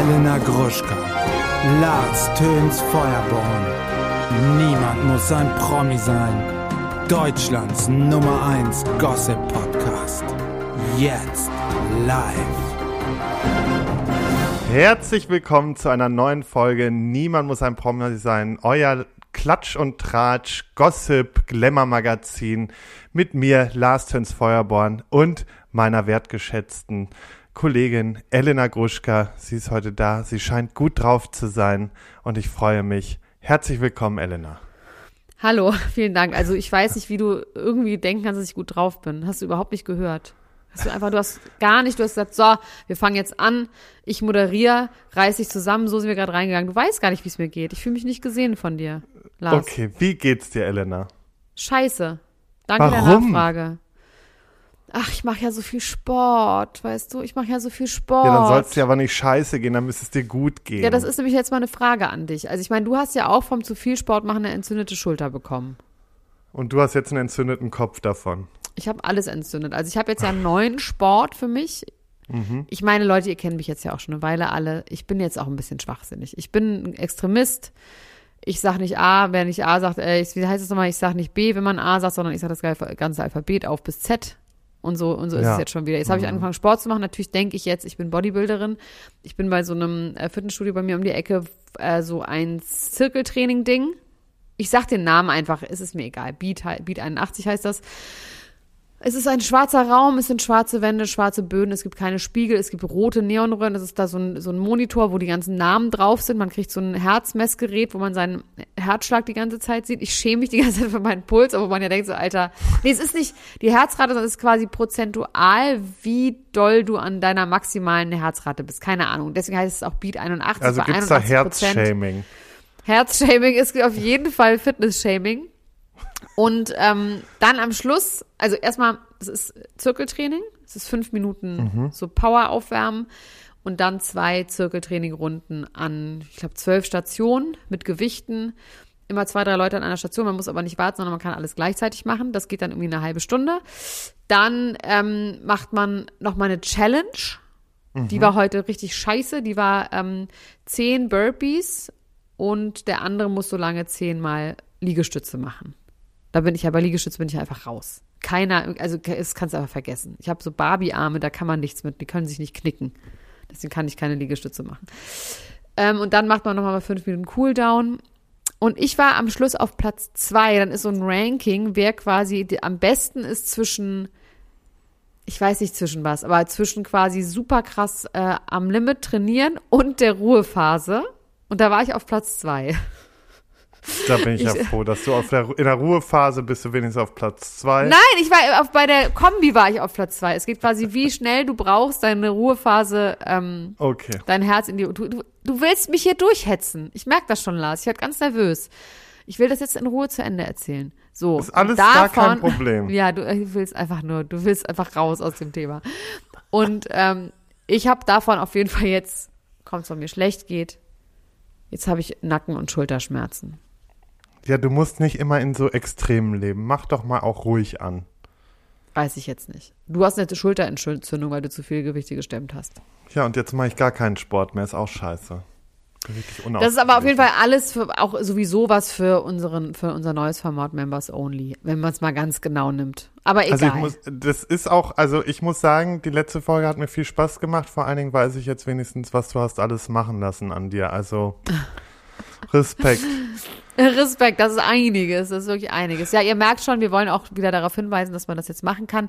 Elena Gruschka, Lars Töns Feuerborn. Niemand muss ein Promi sein. Deutschlands Nummer 1 Gossip Podcast. Jetzt live. Herzlich willkommen zu einer neuen Folge Niemand muss ein Promi sein. Euer Klatsch und Tratsch Gossip Glamour Magazin mit mir Lars Töns Feuerborn und meiner wertgeschätzten Kollegin Elena Gruschka. Sie ist heute da. Sie scheint gut drauf zu sein und ich freue mich. Herzlich willkommen, Elena. Hallo, vielen Dank. Also ich weiß nicht, wie du irgendwie denken kannst, dass ich gut drauf bin. Hast du überhaupt nicht gehört. Hast du einfach, du hast gar nicht, du hast gesagt, so, wir fangen jetzt an, ich moderiere, reiß dich zusammen, so sind wir gerade reingegangen. Du weißt gar nicht, wie es mir geht. Ich fühle mich nicht gesehen von dir, Lars. Okay, wie geht's dir, Elena? Scheiße. Danke der Warum? Nachfrage. Ach, ich mache ja so viel Sport, weißt du? Ich mache ja so viel Sport. Ja, dann soll es dir aber nicht scheiße gehen, dann müsste es dir gut gehen. Ja, das ist nämlich jetzt mal eine Frage an dich. Also ich meine, du hast ja auch vom zu viel Sport machen eine entzündete Schulter bekommen. Und du hast jetzt einen entzündeten Kopf davon. Ich habe alles entzündet. Also ich habe jetzt ja einen neuen Sport für mich. Mhm. Ich meine, Leute, ihr kennt mich jetzt ja auch schon eine Weile alle. Ich bin jetzt auch ein bisschen schwachsinnig. Ich bin ein Extremist. Ich sag nicht A, wer nicht A sagt, äh, ich, wie heißt es nochmal, ich sag nicht B, wenn man A sagt, sondern ich sage das ganze Alphabet auf bis Z. Und so, und so ist Ja. es jetzt schon wieder. Jetzt habe ich angefangen, Sport zu machen. Natürlich denke ich jetzt, ich bin Bodybuilderin. Ich bin bei so einem äh, Fitnessstudio bei mir um die Ecke, äh, so ein Zirkeltraining-Ding. Ich sag den Namen einfach, ist es mir egal. Beat, Beat 81 heißt das. Es ist ein schwarzer Raum, es sind schwarze Wände, schwarze Böden, es gibt keine Spiegel, es gibt rote Neonröhren, es ist da so ein, so ein Monitor, wo die ganzen Namen drauf sind. Man kriegt so ein Herzmessgerät, wo man seinen Herzschlag die ganze Zeit sieht. Ich schäme mich die ganze Zeit für meinen Puls, aber man ja denkt so, Alter, nee, es ist nicht die Herzrate, sondern es ist quasi prozentual, wie doll du an deiner maximalen Herzrate bist. Keine Ahnung. Deswegen heißt es auch Beat 81. Also bei gibt's da 81%. Herzshaming. Herzshaming ist auf jeden Fall Fitnessshaming. Und ähm, dann am Schluss, also erstmal, es ist Zirkeltraining, es ist fünf Minuten so Power aufwärmen und dann zwei Zirkeltraining-Runden an, ich glaube, zwölf Stationen mit Gewichten. Immer zwei, drei Leute an einer Station. Man muss aber nicht warten, sondern man kann alles gleichzeitig machen. Das geht dann irgendwie eine halbe Stunde. Dann ähm, macht man nochmal eine Challenge. Die war heute richtig scheiße. Die war ähm, zehn Burpees und der andere muss so lange zehnmal Liegestütze machen. Da bin ich ja bei Liegestütze bin ich einfach raus. Keiner, also das kannst du einfach vergessen. Ich habe so Barbie-Arme, da kann man nichts mit, die können sich nicht knicken. Deswegen kann ich keine Liegestütze machen. Ähm, und dann macht man nochmal mal fünf Minuten Cooldown. Und ich war am Schluss auf Platz zwei. Dann ist so ein Ranking, wer quasi am besten ist zwischen, ich weiß nicht zwischen was, aber zwischen quasi super krass äh, am Limit trainieren und der Ruhephase. Und da war ich auf Platz zwei. Da bin ich, ja Ich- froh, dass du der, in der Ruhephase bist du wenigstens auf Platz zwei. Nein, ich war auf, bei der Kombi war ich auf Platz zwei. Es geht quasi, wie schnell du brauchst, deine Ruhephase, ähm, Okay. dein Herz in die. Du, du, du willst mich hier durchhetzen. Ich merke das schon, Lars. Ich werde ganz nervös. Ich will das jetzt in Ruhe zu Ende erzählen. So. Ist alles und gar kein Problem. Ja, du äh, willst einfach nur, du willst einfach raus aus dem Thema. Und ähm, ich habe davon auf jeden Fall jetzt, kommt es von mir schlecht geht, jetzt habe ich Nacken- und Schulterschmerzen. Ja, du musst nicht immer in so Extremen leben. Mach doch mal auch ruhig an. Weiß ich jetzt nicht. Du hast eine Schulterentzündung, weil du zu viel Gewichte gestemmt hast. Ja, und jetzt mache ich gar keinen Sport mehr. Ist auch scheiße. Das ist aber auf jeden. Fall alles für, auch sowieso was für unseren, für unser neues Format Members Only, wenn man es mal ganz genau nimmt. Aber egal. Also ich muss, das ist auch, also ich muss sagen, die letzte Folge hat mir viel Spaß gemacht. Vor allen Dingen weiß ich jetzt wenigstens, was du hast alles machen lassen an dir. Also Respekt. Respekt, das ist einiges, das ist wirklich einiges. Ja, ihr merkt schon, wir wollen auch wieder darauf hinweisen, dass man das jetzt machen kann.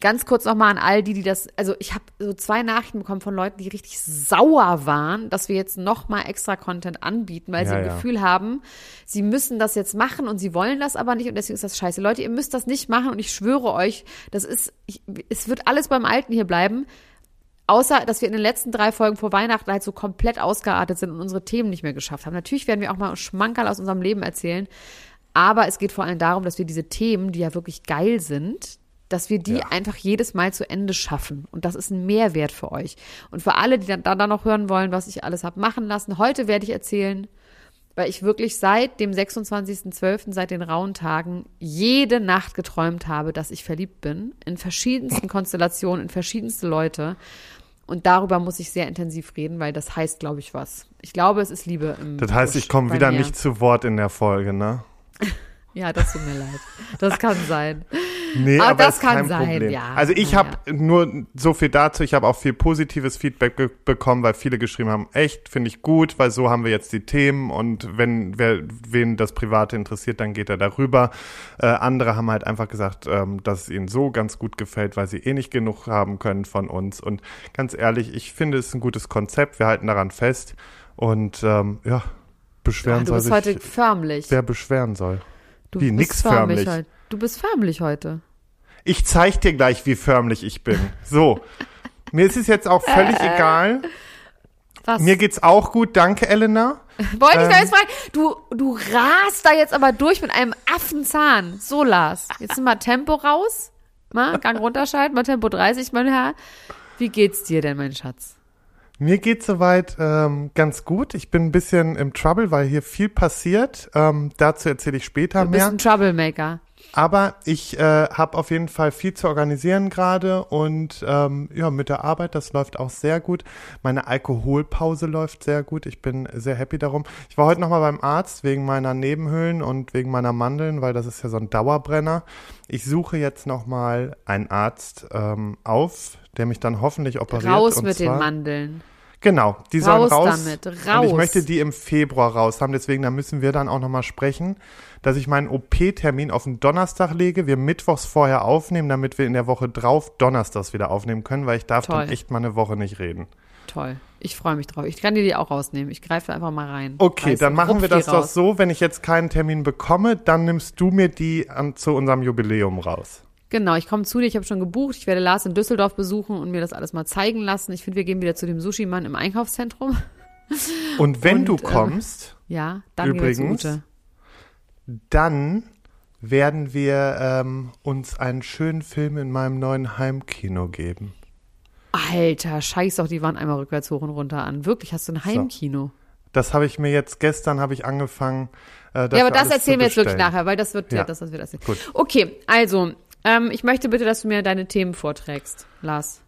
Ganz kurz nochmal an all die, die das, also ich habe so zwei Nachrichten bekommen von Leuten, die richtig sauer waren, dass wir jetzt nochmal extra Content anbieten, weil sie Ja, ein ja. Gefühl haben, sie müssen das jetzt machen und sie wollen das aber nicht und deswegen ist das scheiße. Leute, ihr müsst das nicht machen und ich schwöre euch, das ist, ich, es wird alles beim Alten hier bleiben. Außer, dass wir in den letzten drei Folgen vor Weihnachten halt so komplett ausgeartet sind und unsere Themen nicht mehr geschafft haben. Natürlich werden wir auch mal Schmankerl aus unserem Leben erzählen. Aber es geht vor allem darum, dass wir diese Themen, die ja wirklich geil sind, dass wir die Ja. einfach jedes Mal zu Ende schaffen. Und das ist ein Mehrwert für euch. Und für alle, die dann, dann noch hören wollen, was ich alles habe machen lassen, heute werde ich erzählen, weil ich wirklich seit dem 26.12., seit den rauen Tagen, jede Nacht geträumt habe, dass ich verliebt bin, in verschiedensten Konstellationen, in verschiedenste Leute. Und darüber muss ich sehr intensiv reden, weil das heißt, glaube ich, was. Ich glaube, es ist Liebe Das heißt, Busch ich komme wieder mir. nicht zu Wort in der Folge, ne? Ja, das tut mir leid. Das kann sein. Nee, Aber aber, das kann kein sein, Problem. ja. Also ich Ja, habe nur so viel dazu. Ich habe auch viel positives Feedback be bekommen, weil viele geschrieben haben, echt, finde ich gut, weil so haben wir jetzt die Themen und wenn wer, wen das Private interessiert, dann geht er darüber. Äh, andere haben halt einfach gesagt, ähm, dass es ihnen so ganz gut gefällt, weil sie eh nicht genug haben können von uns. Und ganz ehrlich, ich finde es ein gutes Konzept. Wir halten daran fest und ähm, ja, beschweren Ah, du soll bist sich, heute förmlich. wer beschweren soll. Du Wie, bist nix förmlich. heute. Du bist förmlich heute. Ich zeig dir gleich, wie förmlich ich bin. So. Mir ist es jetzt auch völlig Äh, egal. Was? Mir geht's auch gut. Danke, Elena. Wollte ich ähm, da jetzt fragen. Du, du rast da jetzt aber durch mit einem Affenzahn. So, Lars. Jetzt mal Tempo raus. Mal Gang runterschalten, mal Tempo 30, mein Herr. Wie geht's dir denn, mein Schatz? Mir geht's soweit ähm, ganz gut. Ich bin ein bisschen im Trouble, weil hier viel passiert. Ähm, dazu erzähle ich später Du bist mehr. ein Troublemaker. Aber ich äh, habe auf jeden Fall viel zu organisieren gerade und ähm, ja, mit der Arbeit, das läuft auch sehr gut. Meine Alkoholpause läuft sehr gut. Ich bin sehr happy darum. Ich war heute nochmal beim Arzt wegen meiner Nebenhöhlen und wegen meiner Mandeln, weil das ist ja so ein Dauerbrenner. Ich suche jetzt nochmal einen Arzt ähm, auf, der mich dann hoffentlich operiert. Raus mit den Mandeln. Genau, die sollen Raus raus. damit, Und ich raus. möchte die im Februar raus haben, deswegen da müssen wir dann auch nochmal sprechen, dass ich meinen OP-Termin auf den Donnerstag lege, wir mittwochs vorher aufnehmen, damit wir in der Woche drauf donnerstags wieder aufnehmen können, weil ich darf Toll. dann echt mal eine Woche nicht reden. Toll. Ich freue mich drauf. Ich kann dir die auch rausnehmen. Ich greife einfach mal rein. Okay, du, dann machen wir rupf die das doch raus. so, wenn ich jetzt keinen Termin bekomme, dann nimmst du mir die an, zu unserem Jubiläum raus. Genau, ich komme zu dir, ich habe schon gebucht. Ich werde Lars in Düsseldorf besuchen und mir das alles mal zeigen lassen. Ich finde, wir gehen wieder zu dem Sushi-Mann im Einkaufszentrum. Und wenn Und, du ähm, kommst, Ja, dann Übrigens, dann werden wir ähm, uns einen schönen Film in meinem neuen Heimkino geben. Alter, scheiß doch, die waren einmal rückwärts hoch und runter an. Wirklich, hast du ein Heimkino? Das habe ich mir jetzt gestern habe ich angefangen. Äh, Ja, aber das erzählen wir jetzt wirklich nachher, weil das wird, ja. Ja. das, was wir das Gut. Okay, also, ähm, ich möchte bitte, dass du mir deine Themen vorträgst, Lars.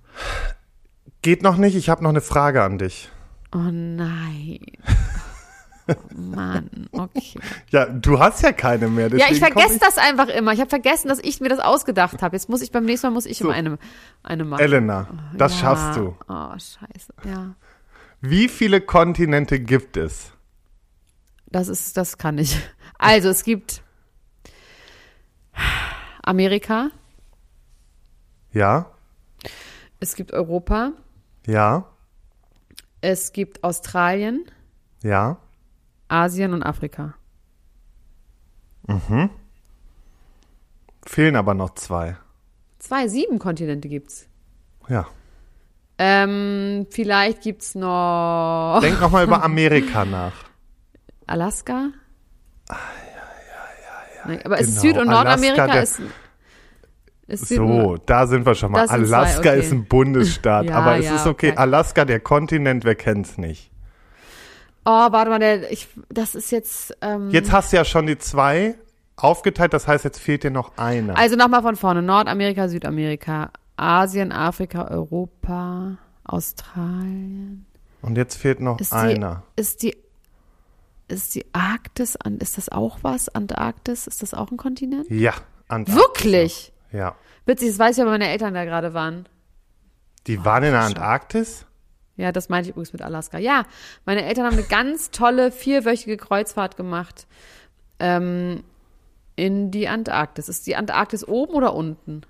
Geht noch nicht. Ich habe noch eine Frage an dich. Oh nein. Oh Mann, okay. Ja, du hast ja keine mehr. Ja, ich vergesse das einfach immer. Ich habe vergessen, dass ich mir das ausgedacht habe. Jetzt muss ich beim nächsten Mal muss ich So. immer eine, eine machen. Elena, das ja. schaffst du. Oh, scheiße. Ja. Wie viele Kontinente gibt es? Das ist, das kann ich. Also, es gibt Amerika, Ja, es gibt Europa, ja, es gibt Australien, ja. Asien und Afrika. Fehlen aber noch zwei. Zwei, sieben Kontinente gibt's. Ja. Ähm, vielleicht gibt's noch Denk noch mal über Amerika nach. Alaska. Nein, aber ist Genau, Süd- und Alaska, Nordamerika der- ist, So, da sind wir schon mal. Sind zwei, Alaska okay. ist ein Bundesstaat, Ja, aber es ja, ist okay. okay. Alaska, der Kontinent, wer kennt's nicht? Oh, warte mal, der, ich, das ist jetzt. Ähm, Jetzt hast du ja schon die zwei aufgeteilt, das heißt, jetzt fehlt dir noch eine. Also nochmal von vorne. Nordamerika, Südamerika, Asien, Afrika, Europa, Australien. Und jetzt fehlt noch Ist die, einer. ist die, ist die Arktis, an- ist das auch was? Antarktis, ist das auch ein Kontinent? Ja, Antarktis. Wirklich? Ja. Witzig, das weiß ich, aber meine Eltern da gerade waren. Die waren in der. Antarktis? Ja, das meinte ich übrigens mit Alaska. Ja, meine Eltern haben eine ganz tolle vierwöchige Kreuzfahrt gemacht ähm, in die Antarktis. Ist die Antarktis oben oder unten?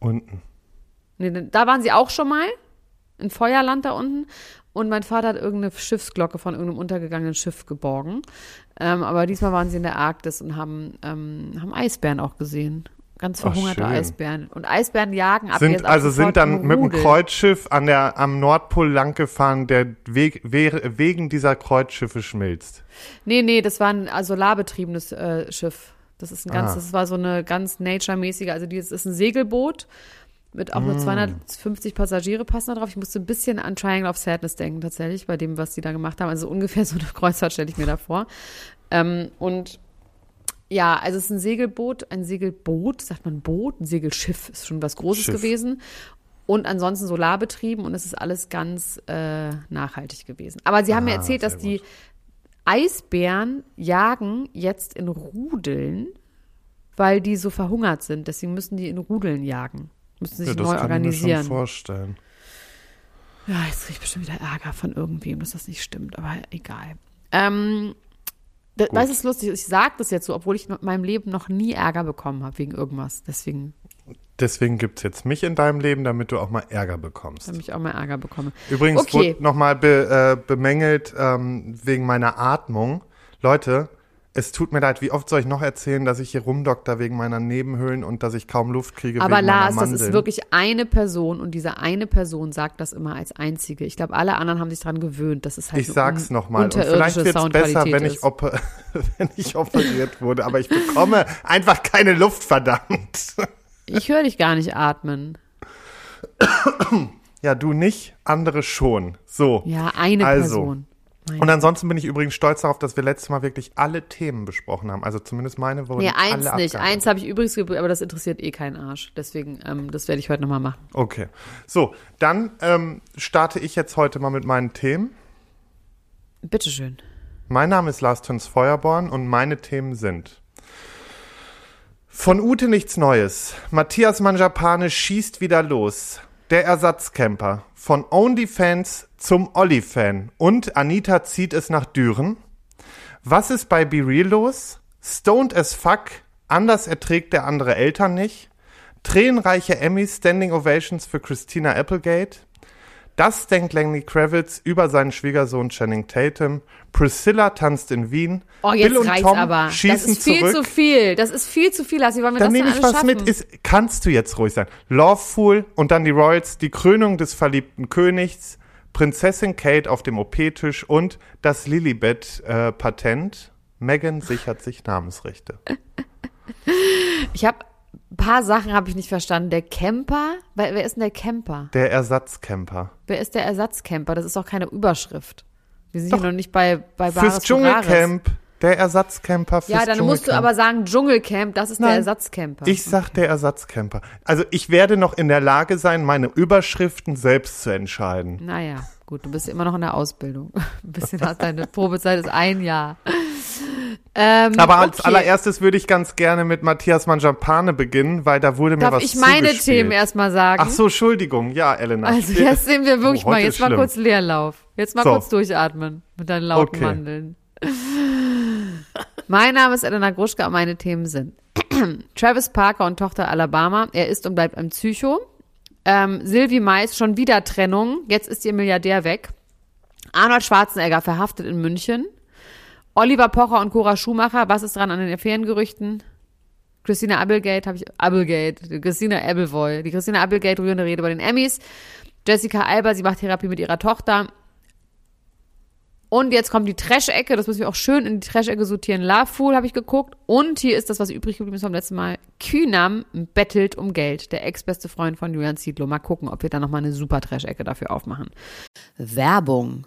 Unten. Nee, da waren sie auch schon mal. In Feuerland da unten. Und mein Vater hat irgendeine Schiffsglocke von irgendeinem untergegangenen Schiff geborgen. Ähm, aber diesmal waren sie in der Arktis und haben, ähm, haben Eisbären auch gesehen. Ganz Ach, verhungerte schön. Eisbären. Und Eisbären jagen ab Sind, also sind dann mit dem. Kreuzschiff an der, am Nordpol lang gefahren, der Weg, we- wegen dieser Kreuzschiffe schmilzt. Nee, nee, das war ein solarbetriebenes äh, Schiff. Das ist ein ganz, Ah. das war so eine ganz nature-mäßige, also dieses ist ein Segelboot mit auch Mm. nur 250 Passagiere passen da drauf. Ich musste ein bisschen an Triangle of Sadness denken, tatsächlich, bei dem, was die da gemacht haben. Also ungefähr so eine Kreuzfahrt stelle ich mir da vor. Ähm, und ja, also es ist ein Segelboot, ein Segelboot, sagt man Boot, ein Segelschiff ist schon was Großes Schiff. gewesen. und ansonsten Solar betrieben und es ist alles ganz äh, nachhaltig gewesen. Aber sie haben mir Ah, erzählt, dass sehr die gut. Eisbären jagen jetzt in Rudeln, weil die so verhungert sind. Deswegen müssen die in Rudeln jagen. Müssen sich Ja, das neu kann ich mir schon organisieren. vorstellen. Ja, jetzt krieg ich bestimmt wieder Ärger von irgendwem, dass das nicht stimmt, aber egal. Ähm, da, Gut. weißt du, es ist lustig, ich sage das jetzt so, obwohl ich in meinem Leben noch nie Ärger bekommen habe wegen irgendwas. Deswegen Deswegen gibt es jetzt mich in deinem Leben, damit du auch mal Ärger bekommst. habe ich auch mal Ärger bekommen. Übrigens Okay. wurde nochmal be, äh, bemängelt ähm, wegen meiner Atmung. Leute, es tut mir leid, wie oft soll ich noch erzählen, dass ich hier rumdokter wegen meiner Nebenhöhlen und dass ich kaum Luft kriege Aber wegen Lars, meiner das Mandeln. ist wirklich eine Person und diese eine Person sagt das immer als einzige. Ich glaube, alle anderen haben sich daran gewöhnt, dass es halt ich so sag's un- nochmal. Und vielleicht wird's besser, wenn ich, oper wenn ich operiert wurde. Aber ich bekomme einfach keine Luft, verdammt. Ich höre dich gar nicht atmen. Ja, du nicht, andere schon. So. Ja, eine Also. Person. Und ansonsten bin ich übrigens stolz darauf, dass wir letztes Mal wirklich alle Themen besprochen haben. Also zumindest meine wurden Nee, eins alle nicht. abgehandelt. Eins habe ich übrigens aber das interessiert eh keinen Arsch. Deswegen, ähm, das werde ich heute nochmal machen. Okay. So, dann ähm, starte ich jetzt heute mal mit meinen Themen. Bitteschön. Mein Name ist Lars Töns Feuerborn und meine Themen sind Von Ute nichts Neues. Matthias Manjapane schießt wieder los. Der Ersatzcamper. Von OnlyFans zum Olli-Fan. Und Anita zieht es nach Düren. Was ist bei Be Real los? Stoned as fuck. Anders erträgt der andere Eltern nicht. Tränenreiche Emmys Standing Ovations für Christina Applegate. Das denkt Lenny Kravitz über seinen Schwiegersohn Channing Tatum. Priscilla tanzt in Wien. Oh, jetzt Bill und Tom aber. Das schießen ist viel zurück. zu viel. Das ist viel zu viel. Lass, wie wollen wir Dann das nehme ich was schaffen? mit. Ist, kannst du jetzt ruhig sein. Loveful und dann die Royals, die Krönung des verliebten Königs, Prinzessin Kate auf dem OP-Tisch und das Lilibet-Patent. Megan sichert sich Namensrechte. ich habe ein paar Sachen habe ich nicht verstanden. Der Camper, wer, wer ist denn der Camper? Der Ersatzcamper. Wer ist der Ersatzcamper? Das ist doch keine Überschrift. Wir sind Doch. hier noch nicht bei bei Fürs Bares Dschungelcamp. Der Ersatzcamper fürs Ja, dann musst du aber sagen Dschungelcamp. Das ist der Nein. Ersatzcamper. Ich sag der Ersatzcamper. Also ich werde noch in der Lage sein, meine Überschriften selbst zu entscheiden. Naja, gut, du bist immer noch in der Ausbildung. Ein bisschen hast deine Probezeit ist ein Jahr. Ähm, Aber als okay. allererstes würde ich ganz gerne mit Matthias Manjapane beginnen, weil da wurde mir Darf was ich meine zugespielt. Themen erstmal sagen? Ach so, Entschuldigung. Ja, Elena. Also jetzt sehen wir wirklich Oh, mal, jetzt mal kurz Leerlauf. Jetzt mal So. kurz durchatmen mit deinen lauten Okay. Mandeln. Mein Name ist Elena Gruschka und meine Themen sind Travis Parker und Tochter Alabama. Er ist und bleibt ein Psycho. Ähm, Sylvie Mais, schon wieder Trennung. Jetzt ist ihr Milliardär weg. Arnold Schwarzenegger verhaftet in München. Oliver Pocher und Cora Schumacher. Was ist dran an den Affärengerüchten? Christina Applegate, habe ich, Applegate, Christina Appleboy. Die Christina Applegate rührende Rede bei den Emmys. Jessica Alba, sie macht Therapie mit ihrer Tochter. Und jetzt kommt die Trash-Ecke, das müssen wir auch schön in die Trash-Ecke sortieren. Lovefool habe ich geguckt. Und hier ist das, was übrig geblieben ist vom letzten Mal. Künam bettelt um Geld. Der ex-beste Freund von Julian Ziedlow. Mal gucken, ob wir da nochmal eine super Trash-Ecke dafür aufmachen. Werbung.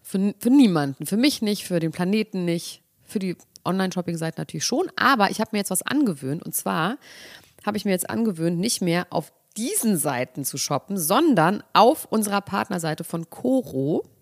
Für, für niemanden. Für mich nicht, für den Planeten nicht, für die Online-Shopping-Seiten natürlich schon. Aber ich habe mir jetzt was angewöhnt. Und zwar habe ich mir jetzt angewöhnt, nicht mehr auf diesen Seiten zu shoppen, sondern auf unserer Partnerseite von Coro.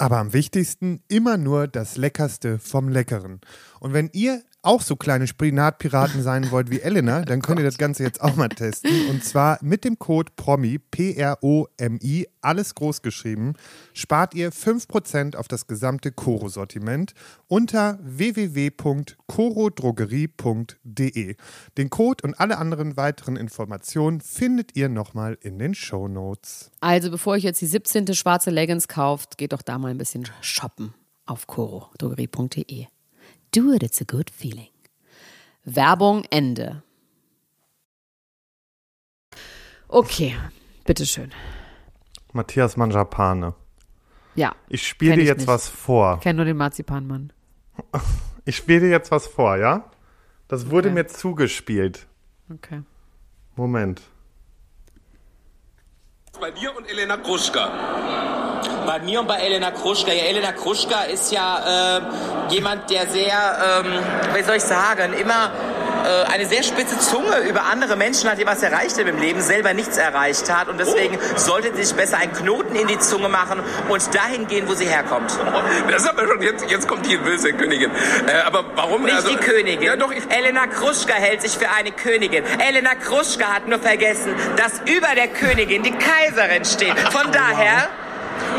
aber am wichtigsten immer nur das Leckerste vom Leckeren. Und wenn ihr auch so kleine Spinatpiraten sein wollt wie Elena, dann könnt ihr das Ganze jetzt auch mal testen. Und zwar mit dem Code PROMI, P-R-O-M-I, alles groß geschrieben, spart ihr 5% auf das gesamte Koro-Sortiment unter www.korodrogerie.de. Den Code und alle anderen weiteren Informationen findet ihr nochmal in den Show Notes. Also bevor ich jetzt die 17. schwarze Leggings kauft, geht doch da mal ein bisschen shoppen auf korodrogerie.de. Do it, it's a good feeling. Werbung Ende. Okay, bitteschön. Matthias Manjapane. Ja, Ich spiele dir jetzt nicht. was vor. ich kenne nur den Marzipanmann. Ich spiele dir jetzt was vor, ja? Das wurde Okay. mir zugespielt. Okay. Moment. Bei dir und Elena Gruschka. Bei mir und bei Elena Kruschka. Ja, Elena Kruschka ist ja äh, jemand, der sehr, ähm, wie soll ich sagen, immer äh, eine sehr spitze Zunge über andere Menschen hat, die was erreicht haben im Leben, selber nichts erreicht hat. Und deswegen sollte sie sich besser einen Knoten in die Zunge machen und dahin gehen, wo sie herkommt. Das aber schon, jetzt, jetzt kommt die böse Königin. Äh, aber warum? Nicht also, die Königin. Ja, doch, Elena Kruschka hält sich für eine Königin. Elena Kruschka hat nur vergessen, dass über der Königin die Kaiserin steht. Von daher,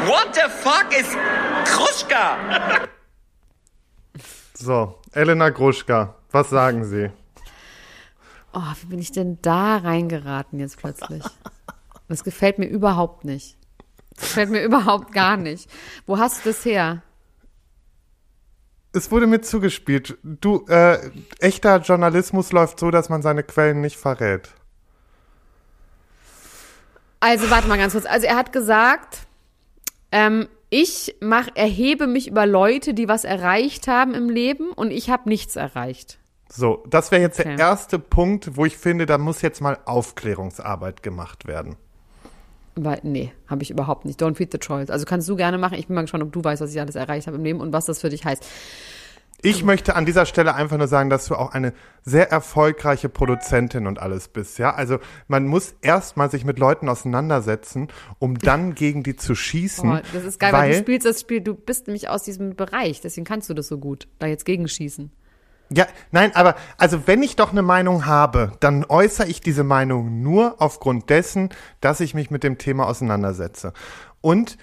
what the fuck ist Kruschka? So, Elena Gruschka, was sagen Sie? Oh, wie bin ich denn da reingeraten jetzt plötzlich? Das gefällt mir überhaupt nicht. Das gefällt mir überhaupt gar nicht. Wo hast du das her? Es wurde mir zugespielt. Du, äh, echter Journalismus läuft so, dass man seine Quellen nicht verrät. Also warte mal ganz kurz. Also er hat gesagt, ähm, ich mach, erhebe mich über Leute, die was erreicht haben im Leben und ich habe nichts erreicht. So, das wäre jetzt Okay. der erste Punkt, wo ich finde, da muss jetzt mal Aufklärungsarbeit gemacht werden. Aber nee, habe ich überhaupt nicht. Don't feed the choice. Also kannst du gerne machen. Ich bin mal gespannt, ob du weißt, was ich alles erreicht habe im Leben und was das für dich heißt. Ich möchte an dieser Stelle einfach nur sagen, dass du auch eine sehr erfolgreiche Produzentin und alles bist, ja? Also, man muss erstmal sich mit Leuten auseinandersetzen, um dann gegen die zu schießen. Boah, das ist geil, weil, du spielst das Spiel, du bist nämlich aus diesem Bereich, deswegen kannst du das so gut, da jetzt gegenschießen. Ja, nein, aber also wenn ich doch eine Meinung habe, dann äußere ich diese Meinung nur aufgrund dessen, dass ich mich mit dem Thema auseinandersetze. Und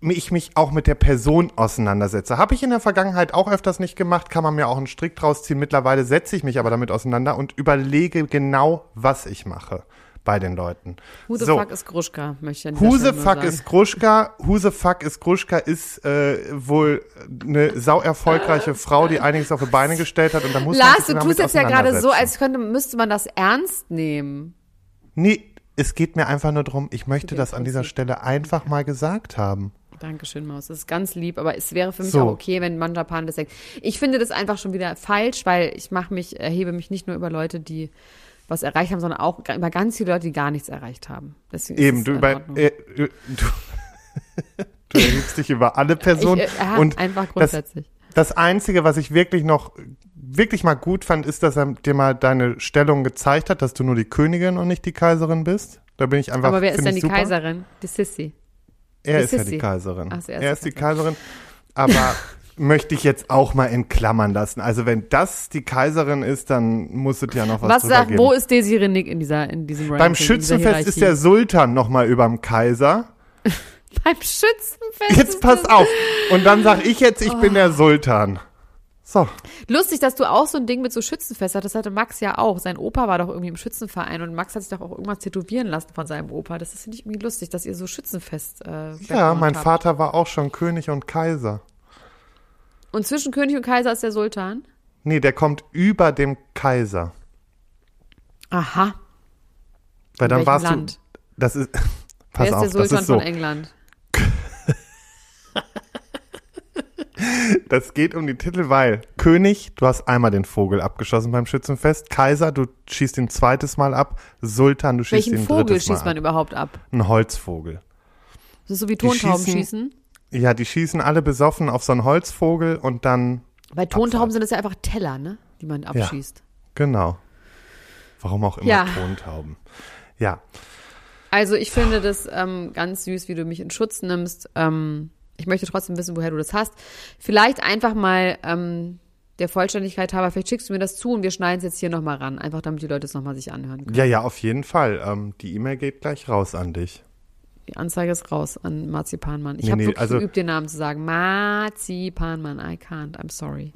ich mich auch mit der Person auseinandersetze. Habe ich in der Vergangenheit auch öfters nicht gemacht, kann man mir auch einen Strick draus ziehen. Mittlerweile setze ich mich aber damit auseinander und überlege genau, was ich mache bei den Leuten. Who the So. fuck ist Gruschka, möchte ich Who the fuck ist Gruschka? Who the fuck ist Gruschka ist äh, wohl eine sau erfolgreiche Frau, die einiges auf die Beine gestellt hat und da muss man Lars, sich du damit tust jetzt ja gerade so, als könnte, müsste man das ernst nehmen. Nee, es geht mir einfach nur darum, ich möchte das an dieser. Stelle einfach mal gesagt haben. Dankeschön, Maus. Das ist ganz lieb, aber es wäre für mich So. auch okay, wenn Manjapan das sagt. Ich finde das einfach schon wieder falsch, weil ich mache mich, erhebe mich nicht nur über Leute, die was erreicht haben, sondern auch über ganz viele Leute, die gar nichts erreicht haben. Deswegen Eben, du über äh, du, du erhebst dich über alle Personen ich, äh, ja, und einfach das, grundsätzlich. das einzige, was ich wirklich noch wirklich mal gut fand, ist, dass er dir mal deine Stellung gezeigt hat, dass du nur die Königin und nicht die Kaiserin bist. Da bin ich einfach. Aber wer ist denn die super. Kaiserin? Die Sissy. Er Die ist ja die Kaiserin. Ach so, er ist die Kaiserin. Aber möchte ich jetzt auch mal entklammern lassen. Also wenn das die Kaiserin ist, dann muss es ja noch was, Was drüber sagt, geben. wo ist Desiree Nick in dieser, in diesem Ranking, Beim in Schützenfest ist der Sultan noch mal überm Kaiser. Beim Schützenfest. Jetzt ist pass auf. Und dann sag ich jetzt, ich bin Oh. der Sultan. So. Lustig, dass du auch so ein Ding mit so Schützenfest hast. Das hatte Max ja auch. Sein Opa war doch irgendwie im Schützenverein und Max hat sich doch auch irgendwas tätowieren lassen von seinem Opa. Das ist finde ich irgendwie lustig, dass ihr so Schützenfest. Äh, Ja, mein habt. Vater war auch schon König und Kaiser. Und zwischen König und Kaiser ist der Sultan. Nee, der kommt über dem Kaiser. Aha. Weil In dann warst Land? du. Das ist. Pass Wer ist auf, der Sultan das ist so. von England? Das geht um die Titel, weil König, du hast einmal den Vogel abgeschossen beim Schützenfest. Kaiser, du schießt ihn zweites Mal ab. Sultan, du schießt Welchen ihn Vogel drittes schießt Mal man ab. überhaupt ab? Ein Holzvogel. Das ist so wie Tontauben schießen- schießen. Ja, die schießen alle besoffen auf so einen Holzvogel und dann, Bei Tontauben sind das ja einfach Teller, ne? Die man abschießt. genau. Warum auch immer Ja. Tontauben. Ja, Also ich finde das ähm, ganz süß, wie du mich in Schutz nimmst. Ähm, ich möchte trotzdem wissen, woher du das hast. Vielleicht einfach mal ähm, der Vollständigkeit halber, vielleicht schickst du mir das zu und wir schneiden es jetzt hier nochmal ran, einfach damit die Leute es nochmal sich anhören können. ja, ja, auf jeden Fall. Ähm, die E-Mail geht gleich raus an dich. Die Anzeige ist raus an Marzipanmann. Ich Nee, habe nee, wirklich also- geübt, den Namen zu sagen. Marzipanmann, I can't, I'm sorry.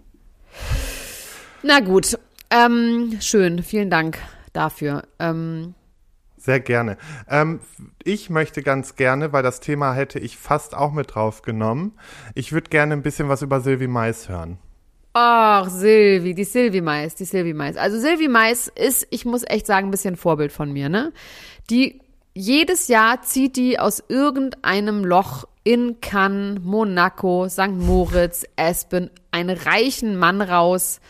Na gut, ähm, schön, vielen Dank dafür. Ähm, Sehr gerne. Ähm, ich möchte ganz gerne, weil das Thema hätte ich fast auch mit drauf genommen. Ich würde gerne ein bisschen was über Sylvie Mais hören. Ach, Silvi, die Silvi Mais, die Silvi Mais. Also Silvi Mais ist, ich muss echt sagen, ein bisschen Vorbild von mir, ne? Die, jedes Jahr zieht die aus irgendeinem Loch in Cannes, Monaco, St. Moritz, Aspen, einen reichen Mann raus,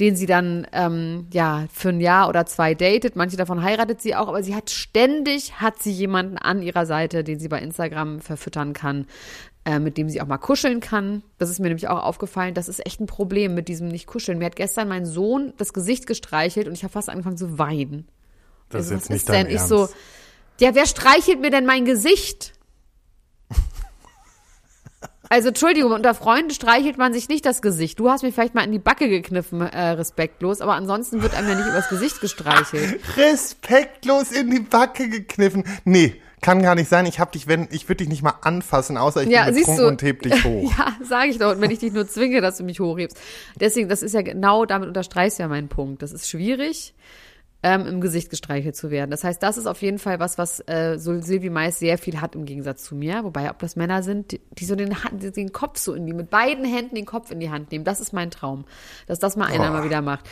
den sie dann, ähm, ja, für ein Jahr oder zwei datet. Manche davon heiratet sie auch, aber sie hat ständig, hat sie jemanden an ihrer Seite, den sie bei Instagram verfüttern kann, äh, mit dem sie auch mal kuscheln kann. Das ist mir nämlich auch aufgefallen. Das ist echt ein Problem mit diesem Nicht-Kuscheln. Mir hat gestern mein Sohn das Gesicht gestreichelt und ich habe fast angefangen zu weinen. Das Also, ist jetzt was nicht ist dein denn? Ich Ernst. so, ja, wer streichelt mir denn mein Gesicht? Also Entschuldigung, unter Freunden streichelt man sich nicht das Gesicht. Du hast mir vielleicht mal in die Backe gekniffen, äh, respektlos, aber ansonsten wird einem ja nicht übers Gesicht gestreichelt. Respektlos in die Backe gekniffen. Nee, kann gar nicht sein. Ich hab dich, wenn, ich würde dich nicht mal anfassen, außer ich Ja, bin betrunken und heb dich hoch. Ja, sage ich doch. Und wenn ich dich nur zwinge, dass du mich hochhebst. Deswegen, das ist ja genau, damit unterstreichst du ja meinen Punkt. Das ist schwierig, ähm, im Gesicht gestreichelt zu werden. Das heißt, das ist auf jeden Fall was, was äh, so Silvi Mais sehr viel hat im Gegensatz zu mir. Wobei, ob das Männer sind, die, die so den, den Kopf so in die, mit beiden Händen den Kopf in die Hand nehmen. Das ist mein Traum. Dass das mal einer Oh. mal wieder macht.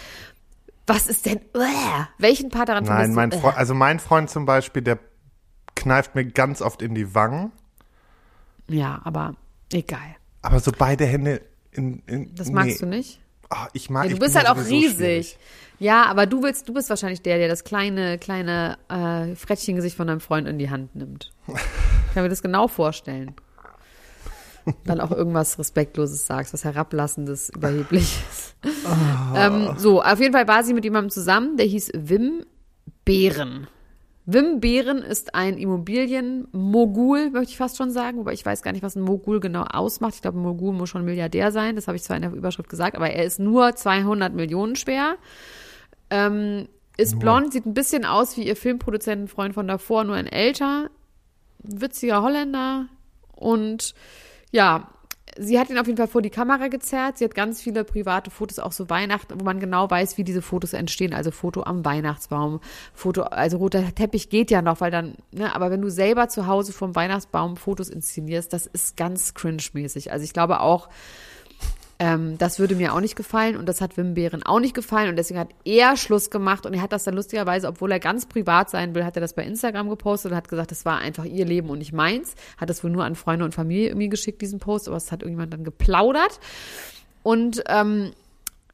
Was ist denn, uah, welchen Part daran Nein, mein du, Freund, also mein Freund zum Beispiel, der kneift mir ganz oft in die Wangen, Ja, aber egal. aber so beide Hände in, in Das magst nee. du nicht? Ah, ich mag, Ja, du bist halt auch riesig. schwierig. Ja, aber du willst, du bist wahrscheinlich der, der das kleine, kleine äh, Frettchengesicht von deinem Freund in die Hand nimmt. Ich kann mir das genau vorstellen. Dann auch irgendwas Respektloses sagst, was Herablassendes, Überhebliches. ähm, so, auf jeden Fall war sie mit jemandem zusammen, der hieß Wim Behren. Wim Behren ist ein Immobilienmogul, möchte ich fast schon sagen, wobei ich weiß gar nicht, was ein Mogul genau ausmacht. Ich glaube, ein Mogul muss schon Milliardär sein, das habe ich zwar in der Überschrift gesagt, aber er ist nur 200 Millionen schwer. Ähm, ist blond, sieht ein bisschen aus wie ihr Filmproduzentenfreund von davor, nur ein älter, witziger Holländer und ja, sie hat ihn auf jeden Fall vor die Kamera gezerrt. Sie hat ganz viele private Fotos, auch so Weihnachten, wo man genau weiß, wie diese Fotos entstehen. Also Foto am Weihnachtsbaum, Foto, also roter Teppich geht ja noch, weil dann, ne, aber wenn du selber zu Hause vom Weihnachtsbaum Fotos inszenierst, das ist ganz cringe-mäßig. Also ich glaube auch, ähm, das würde mir auch nicht gefallen und das hat Wim Behren auch nicht gefallen und deswegen hat er Schluss gemacht und er hat das dann lustigerweise, obwohl er ganz privat sein will, hat er das bei Instagram gepostet und hat gesagt, das war einfach ihr Leben und nicht meins. Hat das wohl nur an Freunde und Familie irgendwie geschickt, diesen Post, aber es hat irgendjemand dann geplaudert. Und ähm,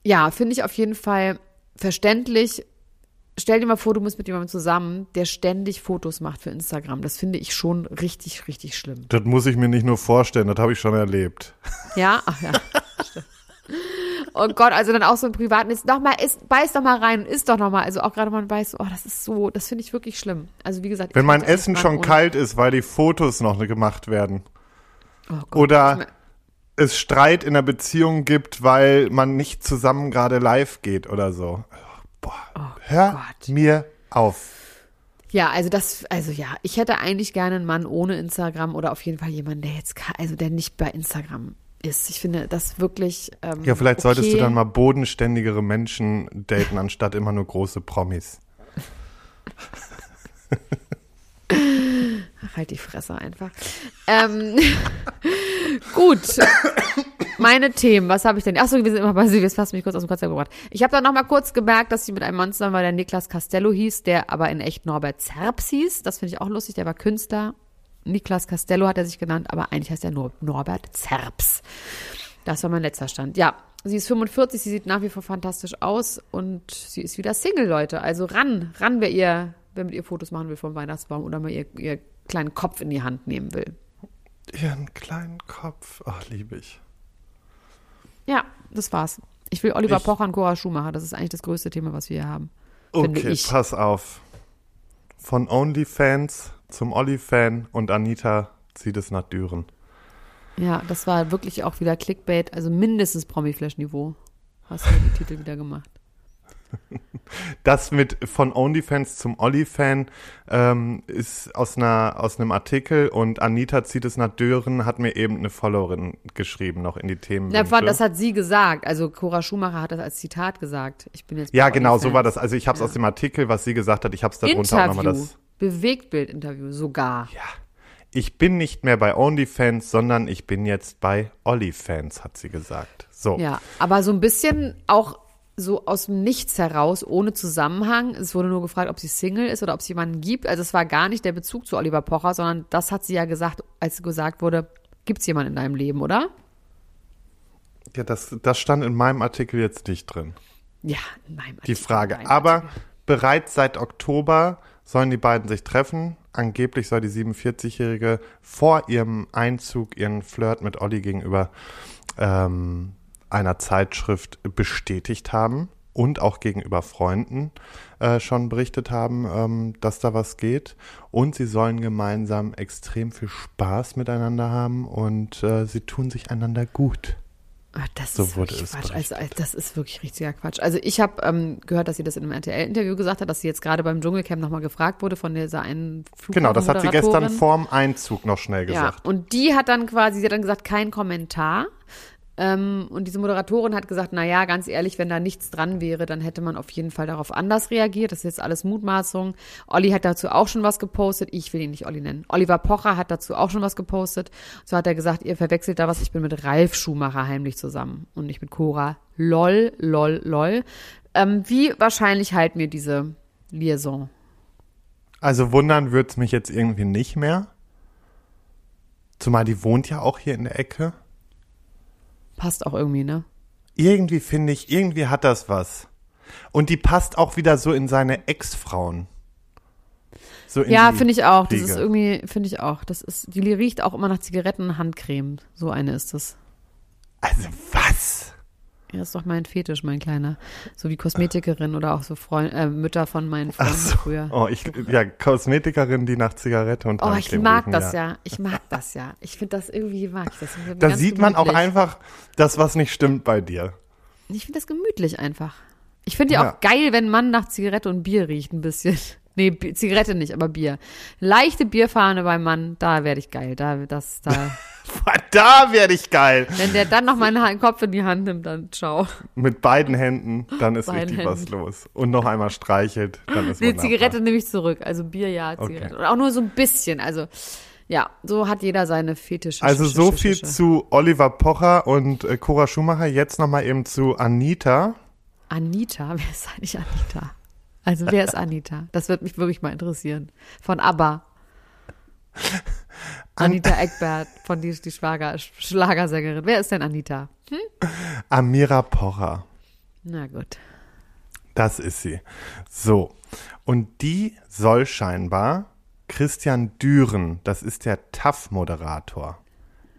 ja, finde ich auf jeden Fall verständlich. Stell dir mal vor, du bist mit jemandem zusammen, der ständig Fotos macht für Instagram. Das finde ich schon richtig, richtig schlimm. Das muss ich mir nicht nur vorstellen, das habe ich schon erlebt. Ja, ach ja. Oh Gott, also dann auch so im Privaten ist noch mal, ist, beiß doch mal rein und isst doch noch mal. Also auch gerade man beißt, oh, das ist so, das finde ich wirklich schlimm. Also wie gesagt, Wenn mein Essen schon kalt ist, weil die Fotos noch gemacht werden. Oh Gott, Oder es Streit in der Beziehung gibt, weil man nicht zusammen gerade live geht oder so. Boah, hör Oh Gott. mir auf. Ja, also das, also ja, ich hätte eigentlich gerne einen Mann ohne Instagram oder auf jeden Fall jemanden, der jetzt, also der nicht bei Instagram ist. Ich finde das wirklich. Ähm, Ja, vielleicht solltest du okay. dann mal bodenständigere Menschen daten, anstatt immer nur große Promis. Halt die Fresse einfach. Ähm, gut. Meine Themen, was habe ich denn? Achso, wir sind immer bei Sie, jetzt hast mich kurz aus dem Konzept gebracht. Ich habe dann noch mal kurz gemerkt, dass sie mit einem zusammen war, der Niklas Castello hieß, der aber in echt Norbert Zerbs hieß. Das finde ich auch lustig, der war Künstler. Niklas Castello hat er sich genannt, aber eigentlich heißt er nur Norbert Zerbs. Das war mein letzter Stand. Ja, sie ist 45, sie sieht nach wie vor fantastisch aus und sie ist wieder Single, Leute. Also ran, ran, wer ihr, wer mit ihr Fotos machen will vom Weihnachtsbaum oder mal ihr, ihr kleinen Kopf in die Hand nehmen will. Ihren kleinen Kopf. Ach, liebe ich. Ja, das war's. Ich will Oliver Ich- Pocher und Cora Schumacher. Das ist eigentlich das größte Thema, was wir hier haben. Okay, ich. pass auf. Von OnlyFans zum Olli-Fan und Anita zieht es nach Düren. Ja, das war wirklich auch wieder Clickbait, also mindestens Promi-Flash-Niveau. Hast du die Titel wieder gemacht. Das mit von OnlyFans zum Olli-Fan ähm, ist aus, einer, aus einem Artikel und Anita zieht es nach Düren, hat mir eben eine Followerin geschrieben, noch in die Themen. Allem, das hat sie gesagt. Also Cora Schumacher hat das als Zitat gesagt. Ich bin jetzt ja, genau, so war das. Also ich habe es Ja. aus dem Artikel, was sie gesagt hat, ich habe es darunter auch nochmal Interview. das. Bewegtbild-Interview sogar. Ich bin nicht mehr bei OnlyFans, sondern ich bin jetzt bei OlliFans, hat sie gesagt. So. Ja, aber so ein bisschen auch so aus dem Nichts heraus, ohne Zusammenhang. Es wurde nur gefragt, ob sie Single ist oder ob es jemanden gibt. Also es war gar nicht der Bezug zu Oliver Pocher, sondern das hat sie ja gesagt, als gesagt wurde, gibt es jemanden in deinem Leben, oder? Ja, das, das stand in meinem Artikel jetzt nicht drin. Ja, nein. die Frage. Aber bereits seit Oktober sollen die beiden sich treffen. Angeblich soll die 47-Jährige vor ihrem Einzug ihren Flirt mit Olli gegenüber ähm, einer Zeitschrift bestätigt haben und auch gegenüber Freunden äh, schon berichtet haben, ähm, dass da was geht. Und sie sollen gemeinsam extrem viel Spaß miteinander haben und äh, sie tun sich einander gut. Ah, Das So ist wurde wirklich es Quatsch. Also, das ist wirklich richtiger Quatsch. Also ich habe ähm, gehört, dass sie das in einem RTL-Interview gesagt hat, dass sie jetzt gerade beim Dschungelcamp nochmal gefragt wurde von dieser einen Genau, das hat sie gestern vorm Einzug noch schnell gesagt. Ja, und die hat dann quasi, sie hat dann gesagt, kein Kommentar. Ähm, und diese Moderatorin hat gesagt, na ja, ganz ehrlich, wenn da nichts dran wäre, dann hätte man auf jeden Fall darauf anders reagiert. Das ist jetzt alles Mutmaßung. Olli hat dazu auch schon was gepostet. Ich will ihn nicht Olli nennen. Oliver Pocher hat dazu auch schon was gepostet. So hat er gesagt, ihr verwechselt da was. Ich bin mit Ralf Schumacher heimlich zusammen und nicht mit Cora. Lol, lol, lol. Ähm, wie wahrscheinlich halten wir diese Liaison? Also wundern wird's mich jetzt irgendwie nicht mehr. Zumal die wohnt ja auch hier in der Ecke. Passt auch irgendwie, ne? Irgendwie finde ich, irgendwie hat das was. Und die passt auch wieder so in seine Ex-Frauen. So Ja, finde ich auch. Das Riege. ist irgendwie, finde ich auch. Das ist, die riecht auch immer nach Zigarettenhandcreme. So eine ist das. Also was? Ja, ist doch mein Fetisch, mein Kleiner. So wie Kosmetikerin oder auch so Freund, äh, Mütter von meinen Freunden früher. Oh, ich, ja, Kosmetikerin, die nach Zigarette und Oh, ich mag riechen, das ja. Ich mag das ja. Ich finde das irgendwie, mag ich das. Ich Da sieht man auch gemütlich. einfach, dass was nicht stimmt bei dir. Ich finde das gemütlich einfach. Ich finde ja Ja. auch geil, wenn ein Mann nach Zigarette und Bier riecht ein bisschen. Nee, Zigarette nicht, aber Bier. Leichte Bierfahne beim Mann, da werde ich geil. Da, das, da. Da werde ich geil. Wenn der dann noch meinen Kopf in die Hand nimmt, dann ciao. Mit beiden Händen, dann ist Beiden richtig was Händen. los. Und noch einmal streichelt, dann ist wunderbar. Zigarette nehme ich zurück. Also Bier ja, Zigarette. Und auch nur so ein bisschen. Also, ja, so hat jeder seine Fetische. Also so viel zu Oliver Pocher und äh, Cora Schumacher. Jetzt nochmal eben zu Anita. Anita, wer ist eigentlich Anita? Also, wer ist Anita? Das wird mich wirklich mal interessieren. Von ABBA. Anita Eckbert von die, die Schwager, Schlagersängerin. Wer ist denn Anita? Amira Pocher. Na gut. Das ist sie. So. Und die soll scheinbar Christian Düren, das ist der TAF-Moderator,